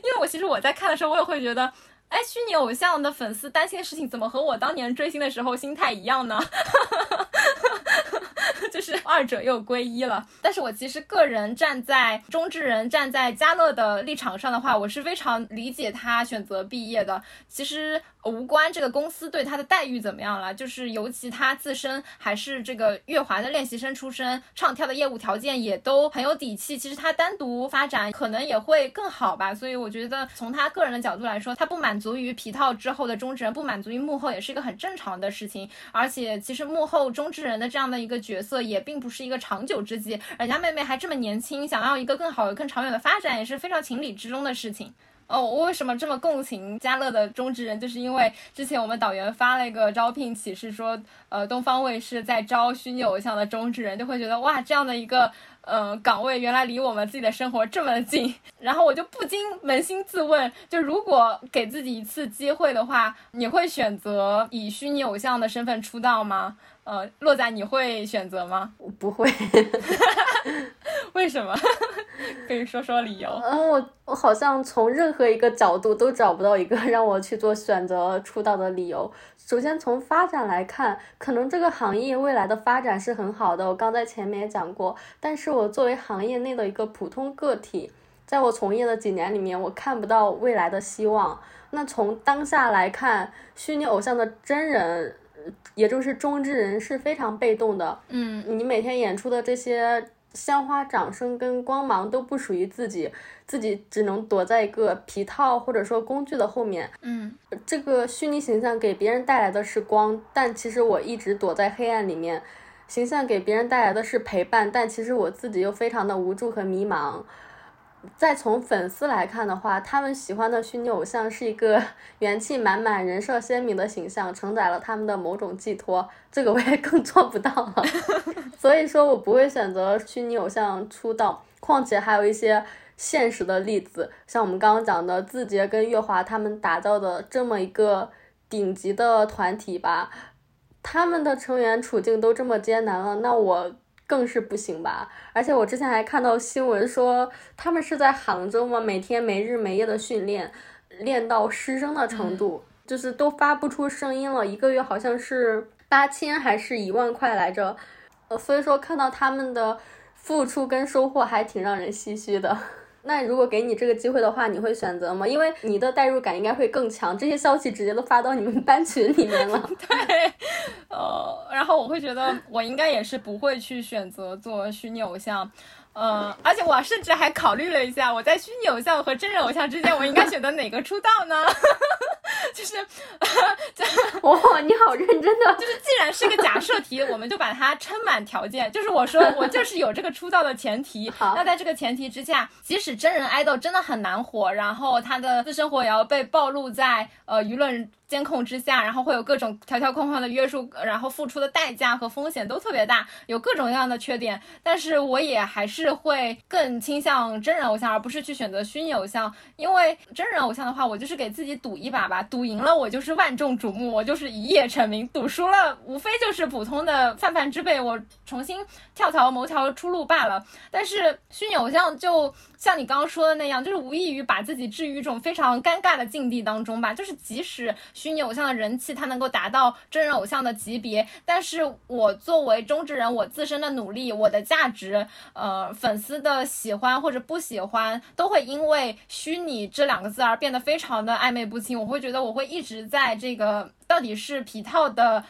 因为我其实我在看的时候，我也会觉得，哎，虚拟偶像的粉丝担心的事情，怎么和我当年追星的时候心态一样呢？二者又归一了。但是我其实个人站在中之人站在嘉乐的立场上的话，我是非常理解他选择毕业的。其实。无关这个公司对他的待遇怎么样了，就是尤其他自身还是这个乐华的练习生出身，唱跳的业务条件也都很有底气。其实他单独发展可能也会更好吧。所以我觉得从他个人的角度来说，他不满足于皮套之后的中之人，不满足于幕后也是一个很正常的事情。而且其实幕后中之人的这样的一个角色也并不是一个长久之计，人家妹妹还这么年轻，想要一个更好、更长远的发展也是非常情理之中的事情。哦，我为什么这么共情家乐的中职人？就是因为之前我们导员发了一个招聘启事，说，呃，东方卫视在招虚拟偶像的中职人，就会觉得哇，这样的一个呃岗位原来离我们自己的生活这么近。然后我就不禁扪心自问，就如果给自己一次机会的话，你会选择以虚拟偶像的身份出道吗？呃，洛仔，你会选择吗？我不会。为什么？可以说说理由。嗯，我我好像从任何一个角度都找不到一个 让我去做选择出道的理由。首先从发展来看，可能这个行业未来的发展是很好的，我刚在前面也讲过。但是我作为行业内的一个普通个体，在我从业的几年里面，我看不到未来的希望。那从当下来看，虚拟偶像的真人，也就是中之人是非常被动的。嗯，你每天演出的这些。鲜花、掌声跟光芒都不属于自己，自己只能躲在一个皮套或者说工具的后面。嗯，这个虚拟形象给别人带来的是光，但其实我一直躲在黑暗里面。形象给别人带来的是陪伴，但其实我自己又非常的无助和迷茫。再从粉丝来看的话，他们喜欢的虚拟偶像是一个 元气满满、人设鲜明的形象，承载了他们的某种寄托。这个我也 更做不到了，所以说我不会选择虚拟偶像出道。况且还有一些现实的例子，像我们刚刚讲的字节跟月华他们打造的这么一个顶级的团体吧，他们的成员处境都这么艰难了，那我。更是不行吧，而且我之前还看到新闻说，他们是在杭州嘛，每天没日没夜的训练，练到失声的程度，就是都发不出声音了，一个月好像是八千还是一万块来着，呃，所以说看到他们的付出跟收获还挺让人唏嘘的。那如果给你这个机会的话，你会选择吗？因为你的代入感应该会更强，这些消息直接都发到你们班群里面了。对，呃，然后我会觉得我应该也是不会去选择做虚拟偶像。嗯，而且我甚至还考虑了一下，我在虚拟偶像和真人偶像之间，我应该选择哪个出道呢？就是，哇，你好认真的。就是既然是个假设题，我们就把它撑满条件。就是我说 我就是有这个出道的前提。那在这个前提之下，即使真人爱豆真的很难火，然后他的私生活也要被暴露在呃舆论。监控之下，然后会有各种条条框框的约束，然后付出的代价和风险都特别大，有各种各样的缺点。但是我也还是会更倾向真人偶像，而不是去选择虚拟偶像。因为真人偶像的话，我就是给自己赌一把吧，赌赢了我就是万众瞩目，我就是一夜成名；赌输了，无非就是普通的泛泛之辈，我重新跳槽谋条出路罢了。但是虚拟偶像就像你刚刚说的那样，就是无异于把自己置于一种非常尴尬的境地当中吧，就是即使。虚拟偶像的人气，它能够达到真人偶像的级别，但是我作为中之人，我自身的努力，我的价值，呃，粉丝的喜欢或者不喜欢，都会因为虚拟这两个字而变得非常的暧昧不清。我会觉得我会一直在这个到底是皮套的。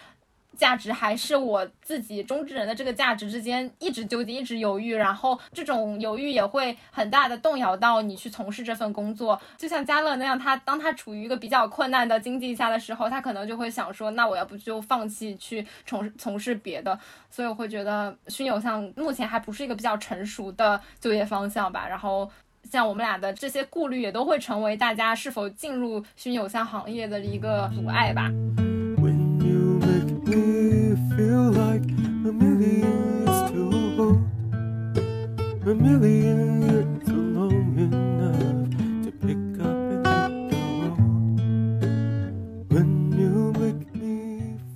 价值还是我自己中之人的这个价值之间一直纠结，一直犹豫，然后这种犹豫也会很大的动摇到你去从事这份工作。就像嘉乐那样，他当他处于一个比较困难的经济下的时候，他可能就会想说，那我要不就放弃去从从事别的。所以我会觉得虚拟偶像目前还不是一个比较成熟的就业方向吧。然后像我们俩的这些顾虑也都会成为大家是否进入虚拟偶像行业的一个阻碍吧。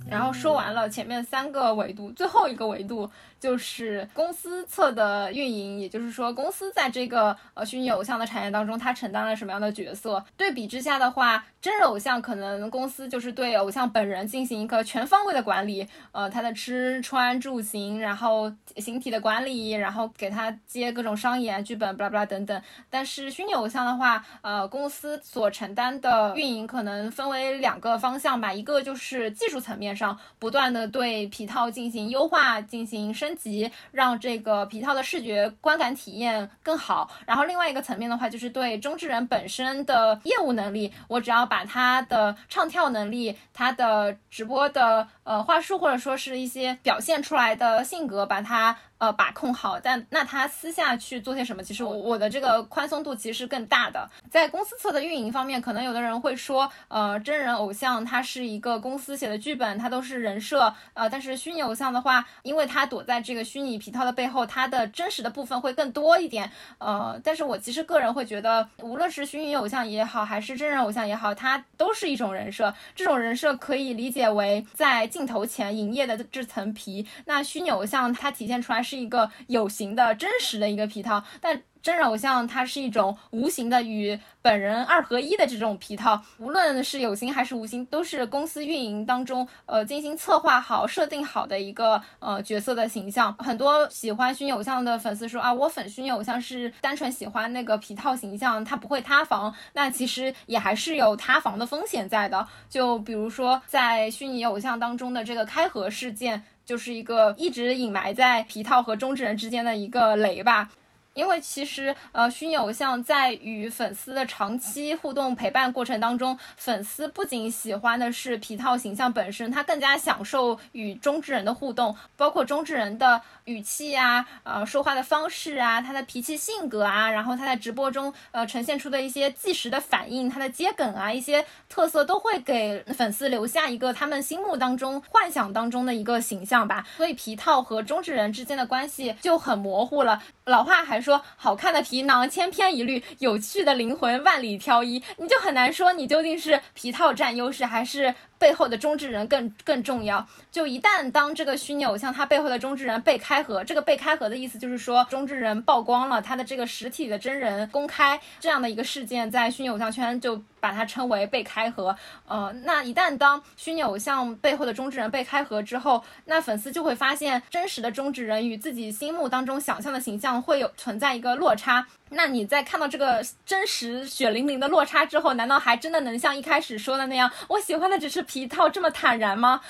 然后说完了前面三个维度，最后一个维度就是公司侧的运营，也就是说公司在这个呃虚拟偶像的产业当中，它承担了什么样的角色？对比之下的话，真人偶像可能公司就是对偶像本人进行一个全方位的管理，呃，他的吃穿住行，然后形体的管理，然后给他接各种商演、剧本，巴拉巴拉等等。但是虚拟偶像的话，呃，公司所承担的运营可能分为两个方向吧，一个就是技术层面上不断的对皮套进行优化、进行升及，让这个皮套的视觉观感体验更好。然后另外一个层面的话，就是对中之人本身的业务能力，我只要把他的唱跳能力、他的直播的呃话术，或者说是一些表现出来的性格，把它。呃，把控好，但那他私下去做些什么？其实我我的这个宽松度其实是更大的。在公司侧的运营方面，可能有的人会说，呃，真人偶像他是一个公司写的剧本，他都是人设，呃，但是虚拟偶像的话，因为他躲在这个虚拟皮套的背后，他的真实的部分会更多一点。呃，但是我其实个人会觉得，无论是虚拟偶像也好，还是真人偶像也好，它都是一种人设。这种人设可以理解为在镜头前营业的这层皮。那虚拟偶像它体现出来是。是一个有形的真实的一个皮套，但真人偶像它是一种无形的与本人二合一的这种皮套，无论是有形还是无形，都是公司运营当中呃精心策划好、设定好的一个呃角色的形象。很多喜欢虚拟偶像的粉丝说啊，我粉虚拟偶像是单纯喜欢那个皮套形象，他不会塌房。那其实也还是有塌房的风险在的。就比如说在虚拟偶像当中的这个开盒事件。就是一个一直隐埋在皮套和中之人之间的一个雷吧。因为其实，呃，虚拟偶像在与粉丝的长期互动陪伴过程当中，粉丝不仅喜欢的是皮套形象本身，他更加享受与中之人的互动，包括中之人的语气啊，呃，说话的方式啊，他的脾气性格啊，然后他在直播中呃呈现出的一些即时的反应，他的接梗啊，一些特色都会给粉丝留下一个他们心目当中幻想当中的一个形象吧。所以皮套和中之人之间的关系就很模糊了。老话还说，好看的皮囊千篇一律，有趣的灵魂万里挑一，你就很难说你究竟是皮套占优势还是。背后的中之人更更重要。就一旦当这个虚拟偶像他背后的中之人被开盒，这个被开盒的意思就是说中之人曝光了他的这个实体的真人公开这样的一个事件，在虚拟偶像圈就把它称为被开盒。呃，那一旦当虚拟偶像背后的中之人被开盒之后，那粉丝就会发现真实的中之人与自己心目当中想象的形象会有存在一个落差。那你在看到这个真实血淋淋的落差之后，难道还真的能像一开始说的那样，我喜欢的只是皮套这么坦然吗？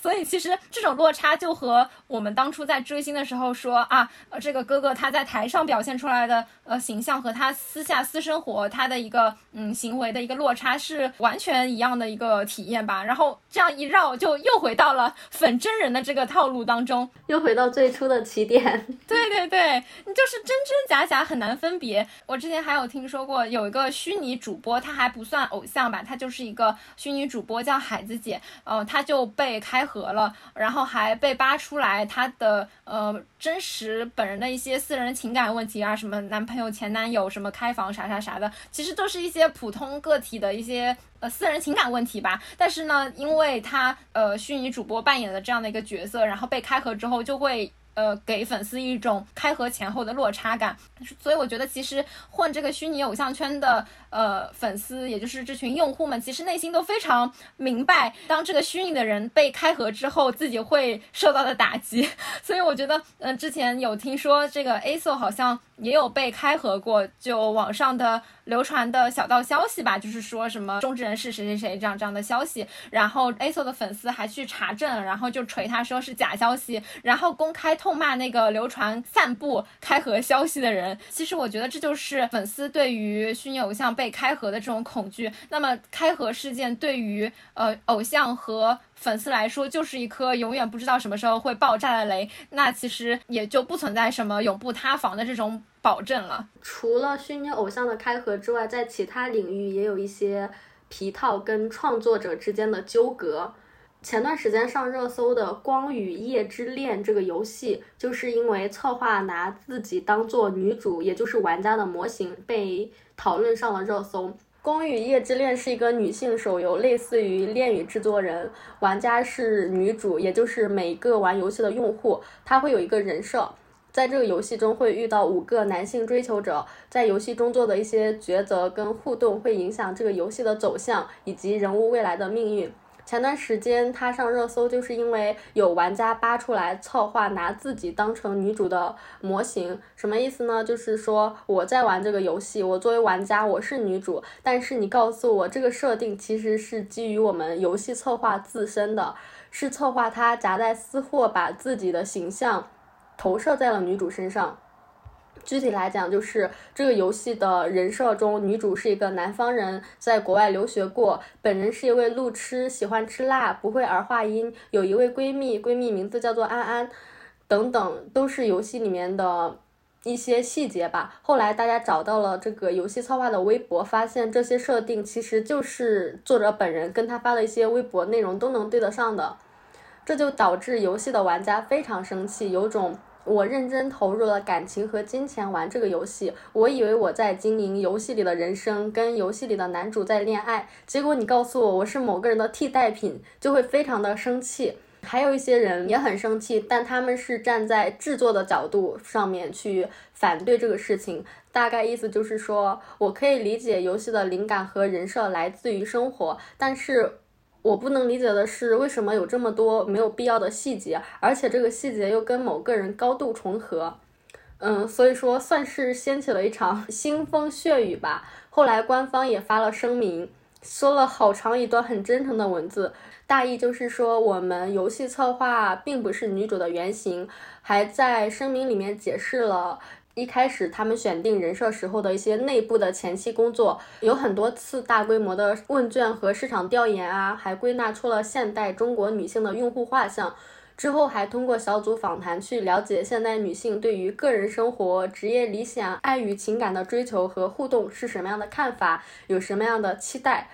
所以其实这种落差就和我们当初在追星的时候说啊，这个哥哥他在台上表现出来的呃形象和他私下私生活他的一个嗯行为的一个落差是完全一样的一个体验吧。然后这样一绕，就又回到了粉真人的这个套路当中，又回到最初的起点。对对对，你就是真真假假，很难。分别，我之前还有听说过有一个虚拟主播，他还不算偶像吧，他就是一个虚拟主播，叫像海子姐，呃，她就被开盒了，然后还被扒出来她的呃真实本人的一些私人情感问题啊，什么男朋友、前男友，什么开房啥啥啥的，其实都是一些普通个体的一些呃私人情感问题吧。但是呢，因为他呃虚拟主播扮演的这样的一个角色，然后被开盒之后就会。呃，给粉丝一种开盒前后的落差感，所以我觉得其实混这个虚拟偶像圈的呃粉丝，也就是这群用户们，其实内心都非常明白，当这个虚拟的人被开盒之后，自己会受到的打击。所以我觉得，嗯，之前有听说这个 Aso 好像也有被开盒过，就网上的。流传的小道消息吧，就是说什么中之人是谁谁谁这样这样的消息，然后 ASO 的粉丝还去查证，然后就锤他说是假消息，然后公开痛骂那个流传散布开盒消息的人。其实我觉得这就是粉丝对于虚拟偶像被开盒的这种恐惧。那么开盒事件对于呃偶像和粉丝来说就是一颗永远不知道什么时候会爆炸的雷，那其实也就不存在什么永不塌房的这种。保证了。除了虚拟偶像的开盒之外，在其他领域也有一些皮套跟创作者之间的纠葛。前段时间上热搜的《光与夜之恋》这个游戏，就是因为策划拿自己当做女主，也就是玩家的模型，被讨论上了热搜。宫与夜之恋》是一个女性手游，类似于恋与制作人，玩家是女主，也就是每个玩游戏的用户，她会有一个人设。在这个游戏中会遇到五个男性追求者，在游戏中做的一些抉择跟互动会影响这个游戏的走向以及人物未来的命运。前段时间他上热搜，就是因为有玩家扒出来策划拿自己当成女主的模型，什么意思呢？就是说我在玩这个游戏，我作为玩家我是女主，但是你告诉我这个设定其实是基于我们游戏策划自身的，是策划他夹带私货，把自己的形象。投射在了女主身上。具体来讲，就是这个游戏的人设中，女主是一个南方人，在国外留学过，本人是一位路痴，喜欢吃辣，不会儿化音，有一位闺蜜，闺蜜名字叫做安安，等等，都是游戏里面的一些细节吧。后来大家找到了这个游戏策划的微博，发现这些设定其实就是作者本人跟他发的一些微博内容都能对得上的，这就导致游戏的玩家非常生气，有种。我认真投入了感情和金钱玩这个游戏，我以为我在经营游戏里的人生，跟游戏里的男主在恋爱，结果你告诉我我是某个人的替代品，就会非常的生气。还有一些人也很生气，但他们是站在制作的角度上面去反对这个事情，大概意思就是说我可以理解游戏的灵感和人设来自于生活，但是。我不能理解的是，为什么有这么多没有必要的细节，而且这个细节又跟某个人高度重合，嗯，所以说算是掀起了一场腥风血雨吧。后来官方也发了声明，说了好长一段很真诚的文字，大意就是说我们游戏策划并不是女主的原型，还在声明里面解释了。一开始他们选定人设时候的一些内部的前期工作，有很多次大规模的问卷和市场调研啊，还归纳出了现代中国女性的用户画像。之后还通过小组访谈去了解现代女性对于个人生活、职业理想、爱与情感的追求和互动是什么样的看法，有什么样的期待。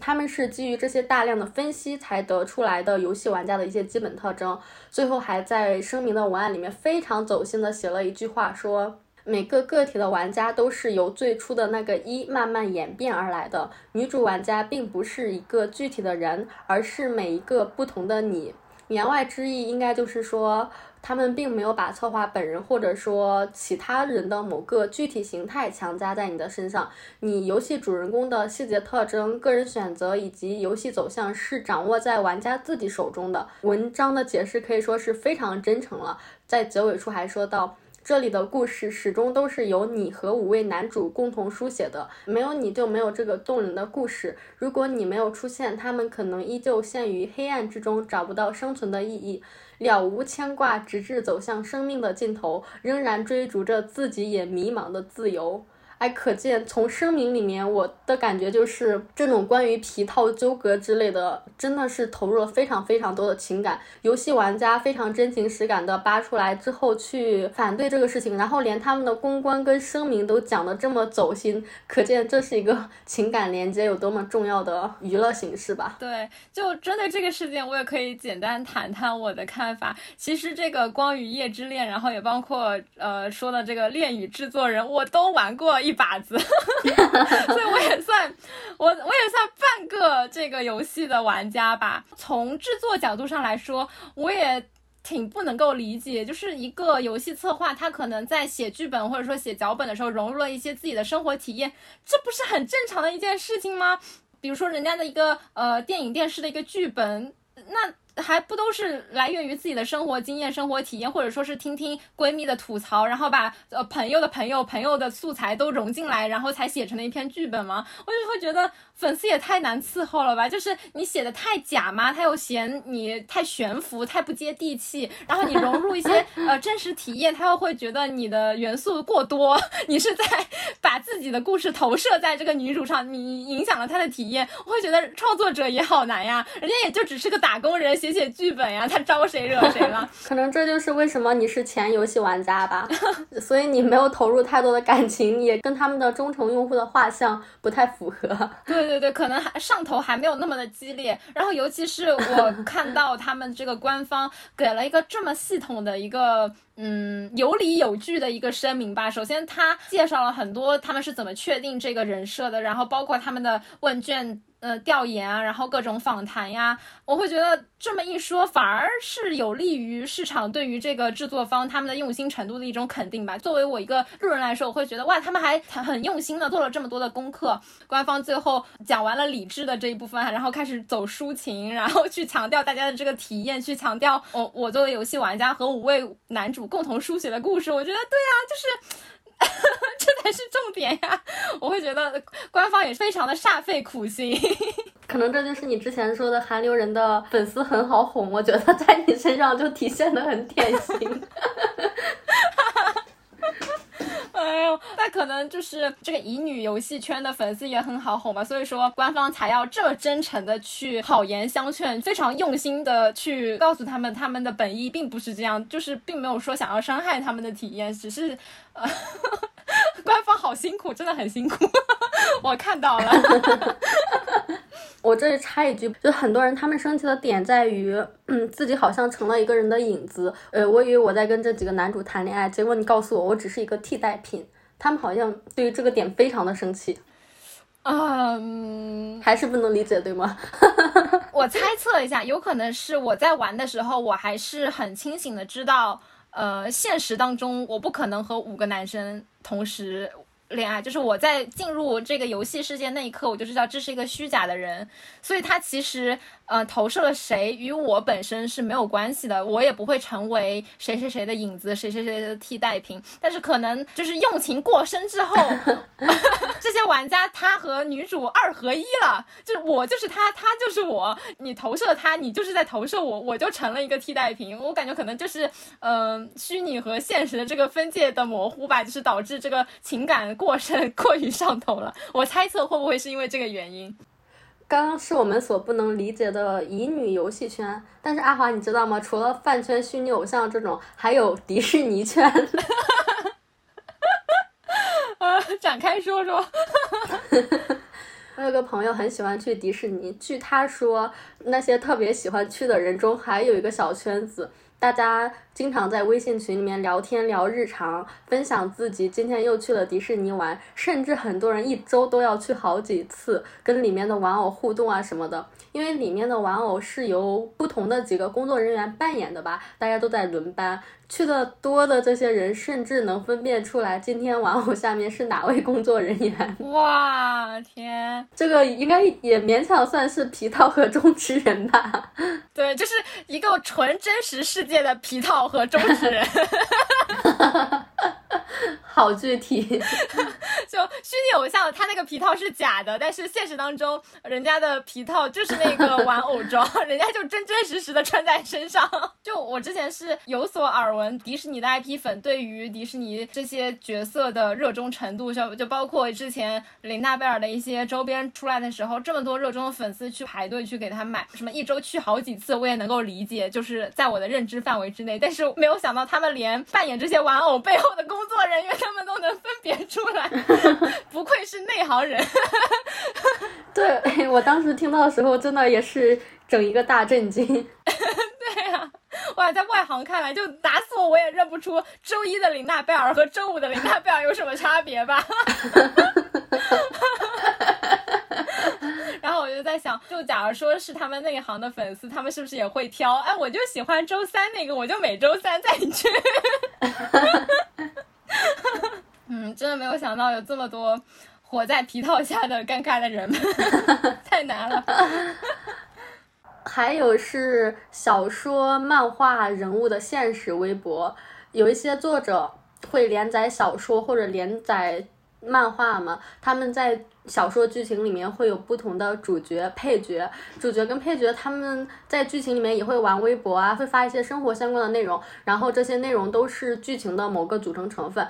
他们是基于这些大量的分析才得出来的游戏玩家的一些基本特征，最后还在声明的文案里面非常走心的写了一句话，说每个个体的玩家都是由最初的那个一慢慢演变而来的，女主玩家并不是一个具体的人，而是每一个不同的你。言外之意应该就是说。他们并没有把策划本人或者说其他人的某个具体形态强加在你的身上，你游戏主人公的细节特征、个人选择以及游戏走向是掌握在玩家自己手中的。文章的解释可以说是非常真诚了，在结尾处还说到。这里的故事始终都是由你和五位男主共同书写的，没有你就没有这个动人的故事。如果你没有出现，他们可能依旧陷于黑暗之中，找不到生存的意义，了无牵挂，直至走向生命的尽头，仍然追逐着自己也迷茫的自由。哎，可见从声明里面，我的感觉就是这种关于皮套纠葛之类的，真的是投入了非常非常多的情感。游戏玩家非常真情实感的扒出来之后去反对这个事情，然后连他们的公关跟声明都讲的这么走心，可见这是一个 情感连接有多么重要的娱乐形式吧？对，就针对这个事件，我也可以简单谈谈我的看法。其实这个《光与夜之恋》，然后也包括呃说的这个《恋与制作人》，我都玩过。一把子，所以我也算我我也算半个这个游戏的玩家吧。从制作角度上来说，我也挺不能够理解，就是一个游戏策划，他可能在写剧本或者说写脚本的时候，融入了一些自己的生活体验，这不是很正常的一件事情吗？比如说人家的一个呃电影电视的一个剧本，那。还不都是来源于自己的生活经验、生活体验，或者说是听听闺蜜的吐槽，然后把呃朋友的朋友、朋友的素材都融进来，然后才写成了一篇剧本吗？我就会觉得粉丝也太难伺候了吧！就是你写的太假吗？他又嫌你太悬浮、太不接地气，然后你融入一些呃真实体验，他又会觉得你的元素过多，你是在 把自己的故事投射在这个女主上，你影响了她的体验。我会觉得创作者也好难呀，人家也就只是个打工人写。写写剧本呀，他招谁惹谁了？可能这就是为什么你是前游戏玩家吧，所以你没有投入太多的感情，也跟他们的忠诚用户的画像不太符合。对对对，可能还上头还没有那么的激烈。然后尤其是我看到他们这个官方给了一个这么系统的一个。嗯，有理有据的一个声明吧。首先，他介绍了很多他们是怎么确定这个人设的，然后包括他们的问卷。呃，调研啊，然后各种访谈呀，我会觉得这么一说，反而是有利于市场对于这个制作方他们的用心程度的一种肯定吧。作为我一个路人来说，我会觉得哇，他们还很用心的做了这么多的功课。官方最后讲完了理智的这一部分，然后开始走抒情，然后去强调大家的这个体验，去强调我我作为游戏玩家和五位男主共同书写的故事。我觉得对啊，就是。这才是重点呀！我会觉得官方也非常的煞费苦心，可能这就是你之前说的韩流人的粉丝很好哄，我觉得在你身上就体现的很典型。哎呦，那可能就是这个乙女游戏圈的粉丝也很好哄吧，所以说官方才要这么真诚的去好言相劝，非常用心的去告诉他们，他们的本意并不是这样，就是并没有说想要伤害他们的体验，只是呃，官方好辛苦，真的很辛苦，我看到了。我这里插一句，就很多人他们生气的点在于，嗯，自己好像成了一个人的影子。呃，我以为我在跟这几个男主谈恋爱，结果你告诉我我只是一个替代品。他们好像对于这个点非常的生气。嗯，还是不能理解，对吗？我猜测一下，有可能是我在玩的时候，我还是很清醒的知道，呃，现实当中我不可能和五个男生同时。恋爱就是我在进入这个游戏世界那一刻，我就知道这是一个虚假的人，所以他其实。呃，投射了谁与我本身是没有关系的，我也不会成为谁谁谁的影子，谁谁谁的替代品。但是可能就是用情过深之后，这些玩家他和女主二合一了，就是我就是他，他就是我，你投射他，你就是在投射我，我就成了一个替代品。我感觉可能就是嗯，虚拟和现实的这个分界的模糊吧，就是导致这个情感过深，过于上头了。我猜测会不会是因为这个原因？刚刚是我们所不能理解的乙女游戏圈，但是阿华，你知道吗？除了饭圈、虚拟偶像这种，还有迪士尼圈。啊，展开说说。我有个朋友很喜欢去迪士尼，据他说，那些特别喜欢去的人中，还有一个小圈子。大家经常在微信群里面聊天聊日常，分享自己今天又去了迪士尼玩，甚至很多人一周都要去好几次，跟里面的玩偶互动啊什么的。因为里面的玩偶是由不同的几个工作人员扮演的吧，大家都在轮班。去的多的这些人，甚至能分辨出来今天玩偶下面是哪位工作人员。哇天，这个应该也勉强算是皮套和中之人吧？对，就是一个纯真实世界的皮套和中之人。好具体，就虚拟偶像，他那个皮套是假的，但是现实当中，人家的皮套就是那个玩偶装，人家就真真实实的穿在身上。就我之前是有所耳闻，迪士尼的 IP 粉对于迪士尼这些角色的热衷程度，就就包括之前琳娜贝尔的一些周边出来的时候，这么多热衷的粉丝去排队去给他买，什么一周去好几次，我也能够理解，就是在我的认知范围之内。但是没有想到他们连扮演这些玩偶背后的工作人员。他们都能分别出来，不愧是内行人。对我当时听到的时候，真的也是整一个大震惊。对呀，哇，在外行看来，就打死我我也认不出周一的林娜贝尔和周五的林娜贝尔有什么差别吧。然后我就在想，就假如说是他们内行的粉丝，他们是不是也会挑？哎，我就喜欢周三那个，我就每周三再去。嗯，真的没有想到有这么多活在皮套下的尴尬的人们，太难了。还有是小说、漫画人物的现实微博，有一些作者会连载小说或者连载漫画嘛，他们在小说剧情里面会有不同的主角、配角，主角跟配角他们在剧情里面也会玩微博啊，会发一些生活相关的内容，然后这些内容都是剧情的某个组成成分。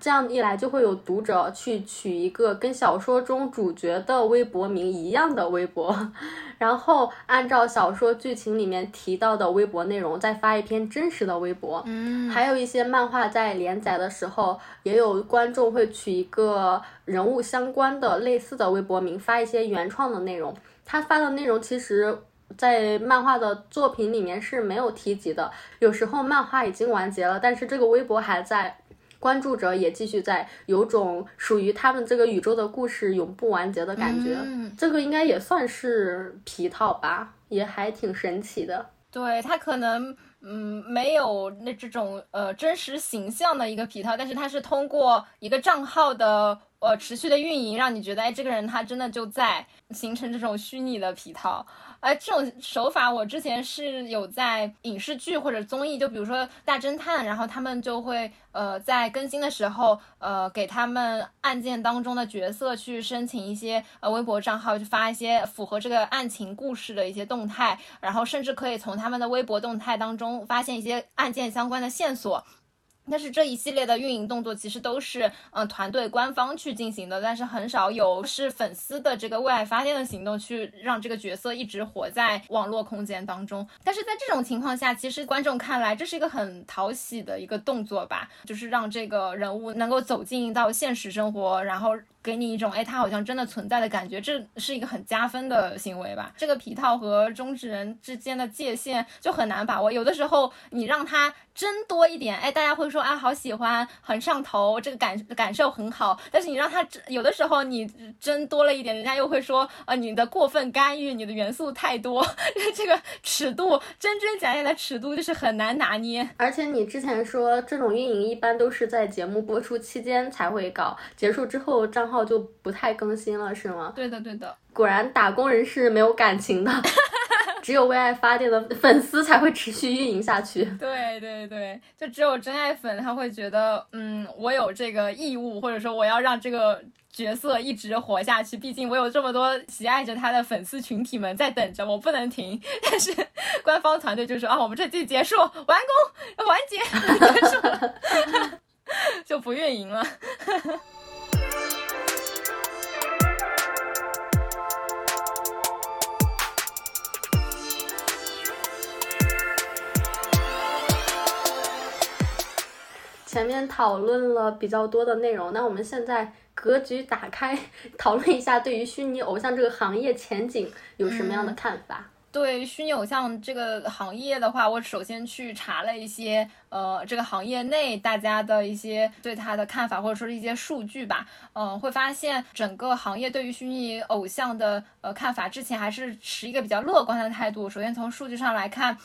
这样一来就会有读者去取一个跟小说中主角的微博名一样的微博，然后按照小说剧情里面提到的微博内容再发一篇真实的微博。嗯，还有一些漫画在连载的时候，也有观众会取一个人物相关的类似的微博名，发一些原创的内容。他发的内容其实。在漫画的作品里面是没有提及的。有时候漫画已经完结了，但是这个微博还在，关注者也继续在，有种属于他们这个宇宙的故事永不完结的感觉。嗯这个应该也算是皮套吧，也还挺神奇的。对他可能嗯没有那这种呃真实形象的一个皮套，但是它是通过一个账号的呃持续的运营，让你觉得哎这个人他真的就在形成这种虚拟的皮套。哎，这种手法我之前是有在影视剧或者综艺，就比如说大侦探，然后他们就会呃在更新的时候，呃给他们案件当中的角色去申请一些呃微博账号，去发一些符合这个案情故事的一些动态，然后甚至可以从他们的微博动态当中发现一些案件相关的线索。但是这一系列的运营动作其实都是嗯团队官方去进行的，但是很少有是粉丝的这个为爱发电的行动去让这个角色一直活在网络空间当中。但是在这种情况下，其实观众看来这是一个很讨喜的一个动作吧，就是让这个人物能够走进到现实生活，然后。给你一种哎，他好像真的存在的感觉，这是一个很加分的行为吧？这个皮套和中之人之间的界限就很难把握。有的时候你让他真多一点，哎，大家会说啊，好喜欢，很上头，这个感感受很好。但是你让他有的时候你真多了一点，人家又会说啊，你的过分干预，你的元素太多，这个尺度真真假假的尺度就是很难拿捏。而且你之前说这种运营一般都是在节目播出期间才会搞，结束之后账号。就不太更新了，是吗？对的，对的。果然打工人是没有感情的，只有为爱发电的粉丝才会持续运营下去。对对对，就只有真爱粉他会觉得，嗯，我有这个义务，或者说我要让这个角色一直活下去。毕竟我有这么多喜爱着他的粉丝群体们在等着，我不能停。但是官方团队就说啊，我们这季结束，完工，完结，结束了，就不运营了。前面讨论了比较多的内容，那我们现在格局打开，讨论一下对于虚拟偶像这个行业前景有什么样的看法？对虚拟偶像这个行业的话，我首先去查了一些，呃，这个行业内大家的一些对它的看法，或者说是一些数据吧。嗯，会发现整个行业对于虚拟偶像的呃看法，之前还是持一个比较乐观的态度。首先从数据上来看。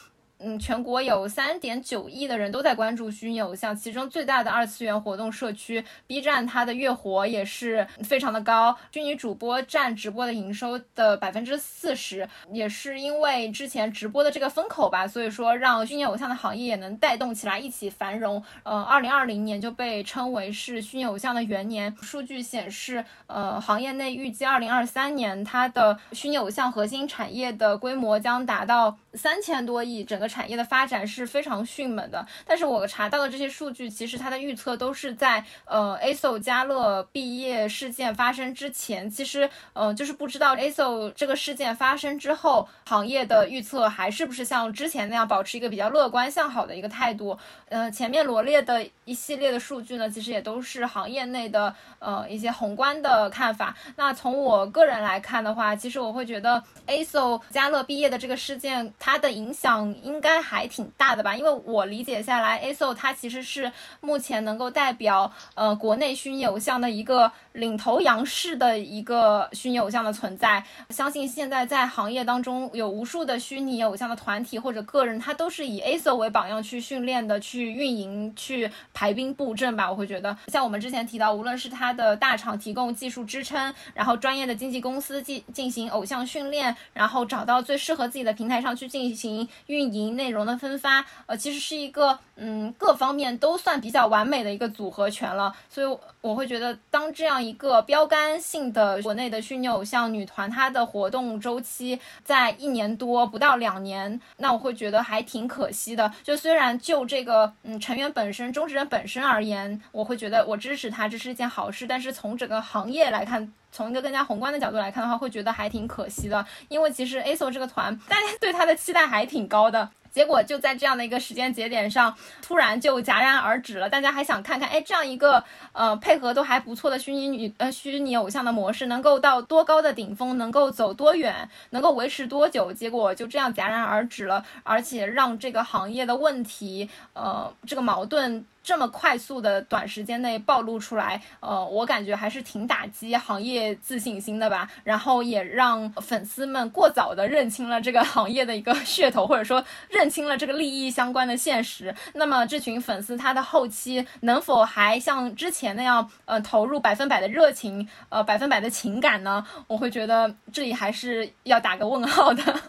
嗯，全国有三点九亿的人都在关注虚拟偶像，其中最大的二次元活动社区 B 站，它的月活也是非常的高，虚拟主播占直播的营收的百分之四十，也是因为之前直播的这个风口吧，所以说让虚拟偶像的行业也能带动起来，一起繁荣。呃，二零二零年就被称为是虚拟偶像的元年。数据显示，呃，行业内预计二零二三年它的虚拟偶像核心产业的规模将达到三千多亿，整个。产业的发展是非常迅猛的，但是我查到的这些数据，其实它的预测都是在呃 ASO 加乐毕业事件发生之前，其实呃就是不知道 ASO 这个事件发生之后，行业的预测还是不是像之前那样保持一个比较乐观向好的一个态度。呃，前面罗列的一系列的数据呢，其实也都是行业内的呃一些宏观的看法。那从我个人来看的话，其实我会觉得 ASO 加乐毕业的这个事件，它的影响应。应该还挺大的吧，因为我理解下来，ASO 它其实是目前能够代表呃国内虚拟偶像的一个领头羊式的一个虚拟偶像的存在。相信现在在行业当中有无数的虚拟偶像的团体或者个人，他都是以 ASO 为榜样去训练的、去运营、去排兵布阵吧。我会觉得，像我们之前提到，无论是他的大厂提供技术支撑，然后专业的经纪公司进进行偶像训练，然后找到最适合自己的平台上去进行运营。内容的分发，呃，其实是一个嗯各方面都算比较完美的一个组合拳了。所以我会觉得，当这样一个标杆性的国内的虚拟偶像女团，她的活动周期在一年多不到两年，那我会觉得还挺可惜的。就虽然就这个嗯成员本身、中之人本身而言，我会觉得我支持他，这是一件好事。但是从整个行业来看，从一个更加宏观的角度来看的话，会觉得还挺可惜的。因为其实 A S O 这个团，大家对他的期待还挺高的。结果就在这样的一个时间节点上，突然就戛然而止了。大家还想看看，哎，这样一个呃配合都还不错的虚拟女呃虚拟偶像的模式，能够到多高的顶峰，能够走多远，能够维持多久？结果就这样戛然而止了，而且让这个行业的问题，呃，这个矛盾。这么快速的短时间内暴露出来，呃，我感觉还是挺打击行业自信心的吧。然后也让粉丝们过早的认清了这个行业的一个噱头，或者说认清了这个利益相关的现实。那么这群粉丝他的后期能否还像之前那样，呃，投入百分百的热情，呃，百分百的情感呢？我会觉得这里还是要打个问号的。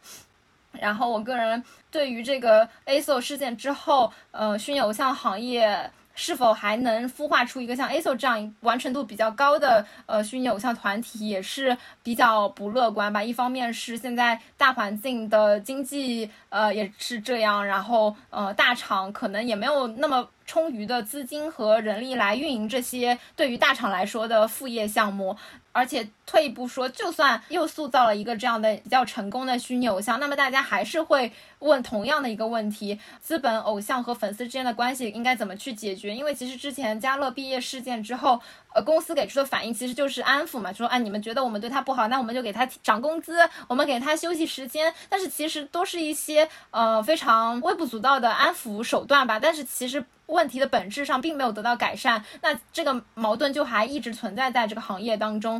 然后我个人对于这个 A S O 事件之后，呃，虚拟偶像行业是否还能孵化出一个像 A S O 这样完成度比较高的呃虚拟偶像团体，也是比较不乐观吧。一方面是现在大环境的经济呃也是这样，然后呃大厂可能也没有那么。充裕的资金和人力来运营这些对于大厂来说的副业项目，而且退一步说，就算又塑造了一个这样的比较成功的虚拟偶像，那么大家还是会问同样的一个问题：资本、偶像和粉丝之间的关系应该怎么去解决？因为其实之前嘉乐毕业事件之后，呃，公司给出的反应其实就是安抚嘛，就说啊，你们觉得我们对他不好，那我们就给他涨工资，我们给他休息时间，但是其实都是一些呃非常微不足道的安抚手段吧，但是其实。问题的本质上并没有得到改善，那这个矛盾就还一直存在在这个行业当中。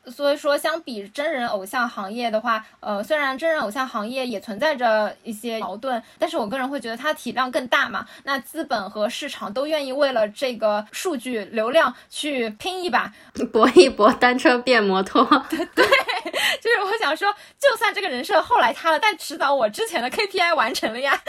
所以说，相比真人偶像行业的话，呃，虽然真人偶像行业也存在着一些矛盾，但是我个人会觉得它体量更大嘛。那资本和市场都愿意为了这个数据流量去拼一把，搏一搏，单车变摩托。对 对，就是我想说，就算这个人设后来塌了，但迟早我之前的 KPI 完成了呀。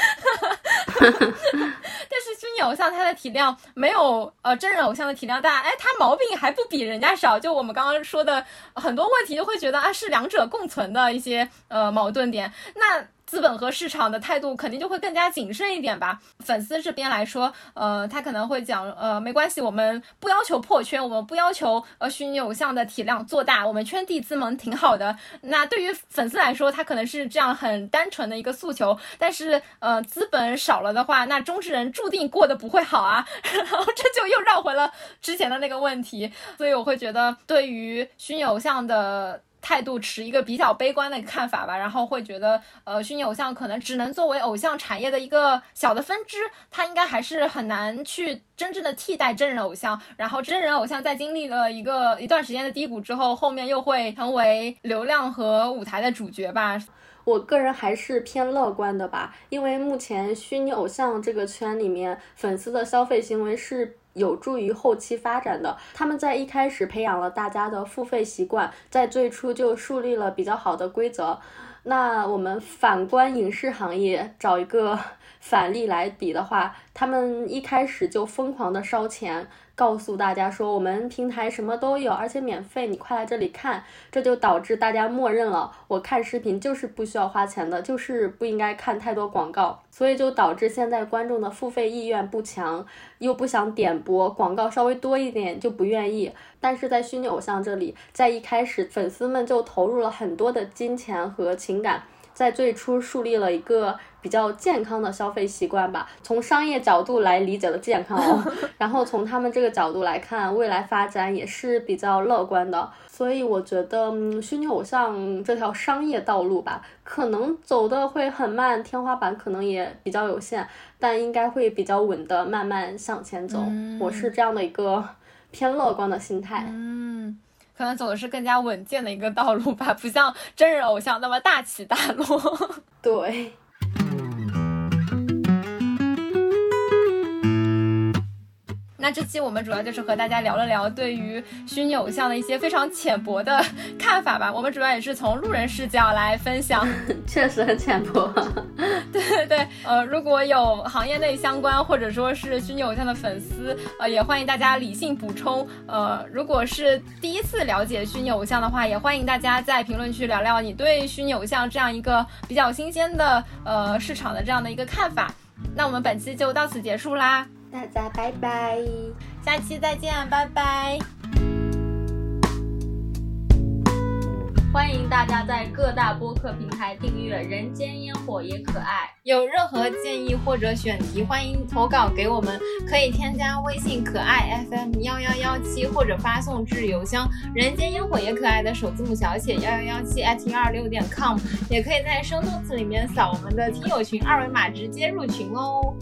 但是虚拟偶像它的体量没有呃真人偶像的体量大，哎，它毛病还不比人家少。就我们刚刚说的。很多问题就会觉得啊，是两者共存的一些呃矛盾点。那资本和市场的态度肯定就会更加谨慎一点吧。粉丝这边来说，呃，他可能会讲，呃，没关系，我们不要求破圈，我们不要求呃虚拟偶像的体量做大，我们圈地自萌挺好的。那对于粉丝来说，他可能是这样很单纯的一个诉求。但是呃，资本少了的话，那中之人注定过得不会好啊。然后这就又绕回了之前的那个问题。所以我会觉得，对于虚拟偶像的。态度持一个比较悲观的看法吧，然后会觉得，呃，虚拟偶像可能只能作为偶像产业的一个小的分支，它应该还是很难去真正的替代真人偶像。然后真人偶像在经历了一个一段时间的低谷之后，后面又会成为流量和舞台的主角吧。我个人还是偏乐观的吧，因为目前虚拟偶像这个圈里面，粉丝的消费行为是。有助于后期发展的，他们在一开始培养了大家的付费习惯，在最初就树立了比较好的规则。那我们反观影视行业，找一个反例来比的话，他们一开始就疯狂的烧钱。告诉大家说，我们平台什么都有，而且免费，你快来这里看。这就导致大家默认了，我看视频就是不需要花钱的，就是不应该看太多广告。所以就导致现在观众的付费意愿不强，又不想点播，广告稍微多一点就不愿意。但是在虚拟偶像这里，在一开始粉丝们就投入了很多的金钱和情感。在最初树立了一个比较健康的消费习惯吧，从商业角度来理解的健康哦，然后从他们这个角度来看，未来发展也是比较乐观的。所以我觉得，嗯，虚拟偶像这条商业道路吧，可能走的会很慢，天花板可能也比较有限，但应该会比较稳的慢慢向前走。我是这样的一个偏乐观的心态。嗯。可能走的是更加稳健的一个道路吧，不像真人偶像那么大起大落。对。那这期我们主要就是和大家聊了聊对于虚拟偶像的一些非常浅薄的看法吧。我们主要也是从路人视角来分享，确实很浅薄。对对对，呃，如果有行业内相关或者说是虚拟偶像的粉丝，呃，也欢迎大家理性补充。呃，如果是第一次了解虚拟偶像的话，也欢迎大家在评论区聊聊你对虚拟偶像这样一个比较新鲜的呃市场的这样的一个看法。那我们本期就到此结束啦，大家拜拜，下期再见，拜拜。欢迎大家在各大播客平台订阅《人间烟火也可爱》。有任何建议或者选题，欢迎投稿给我们，可以添加微信可爱 FM 幺幺幺七，或者发送至邮箱“人间烟火也可爱”的首字母小写幺幺幺七 at 幺二六点 com，也可以在生动词里面扫我们的听友群二维码直接入群哦。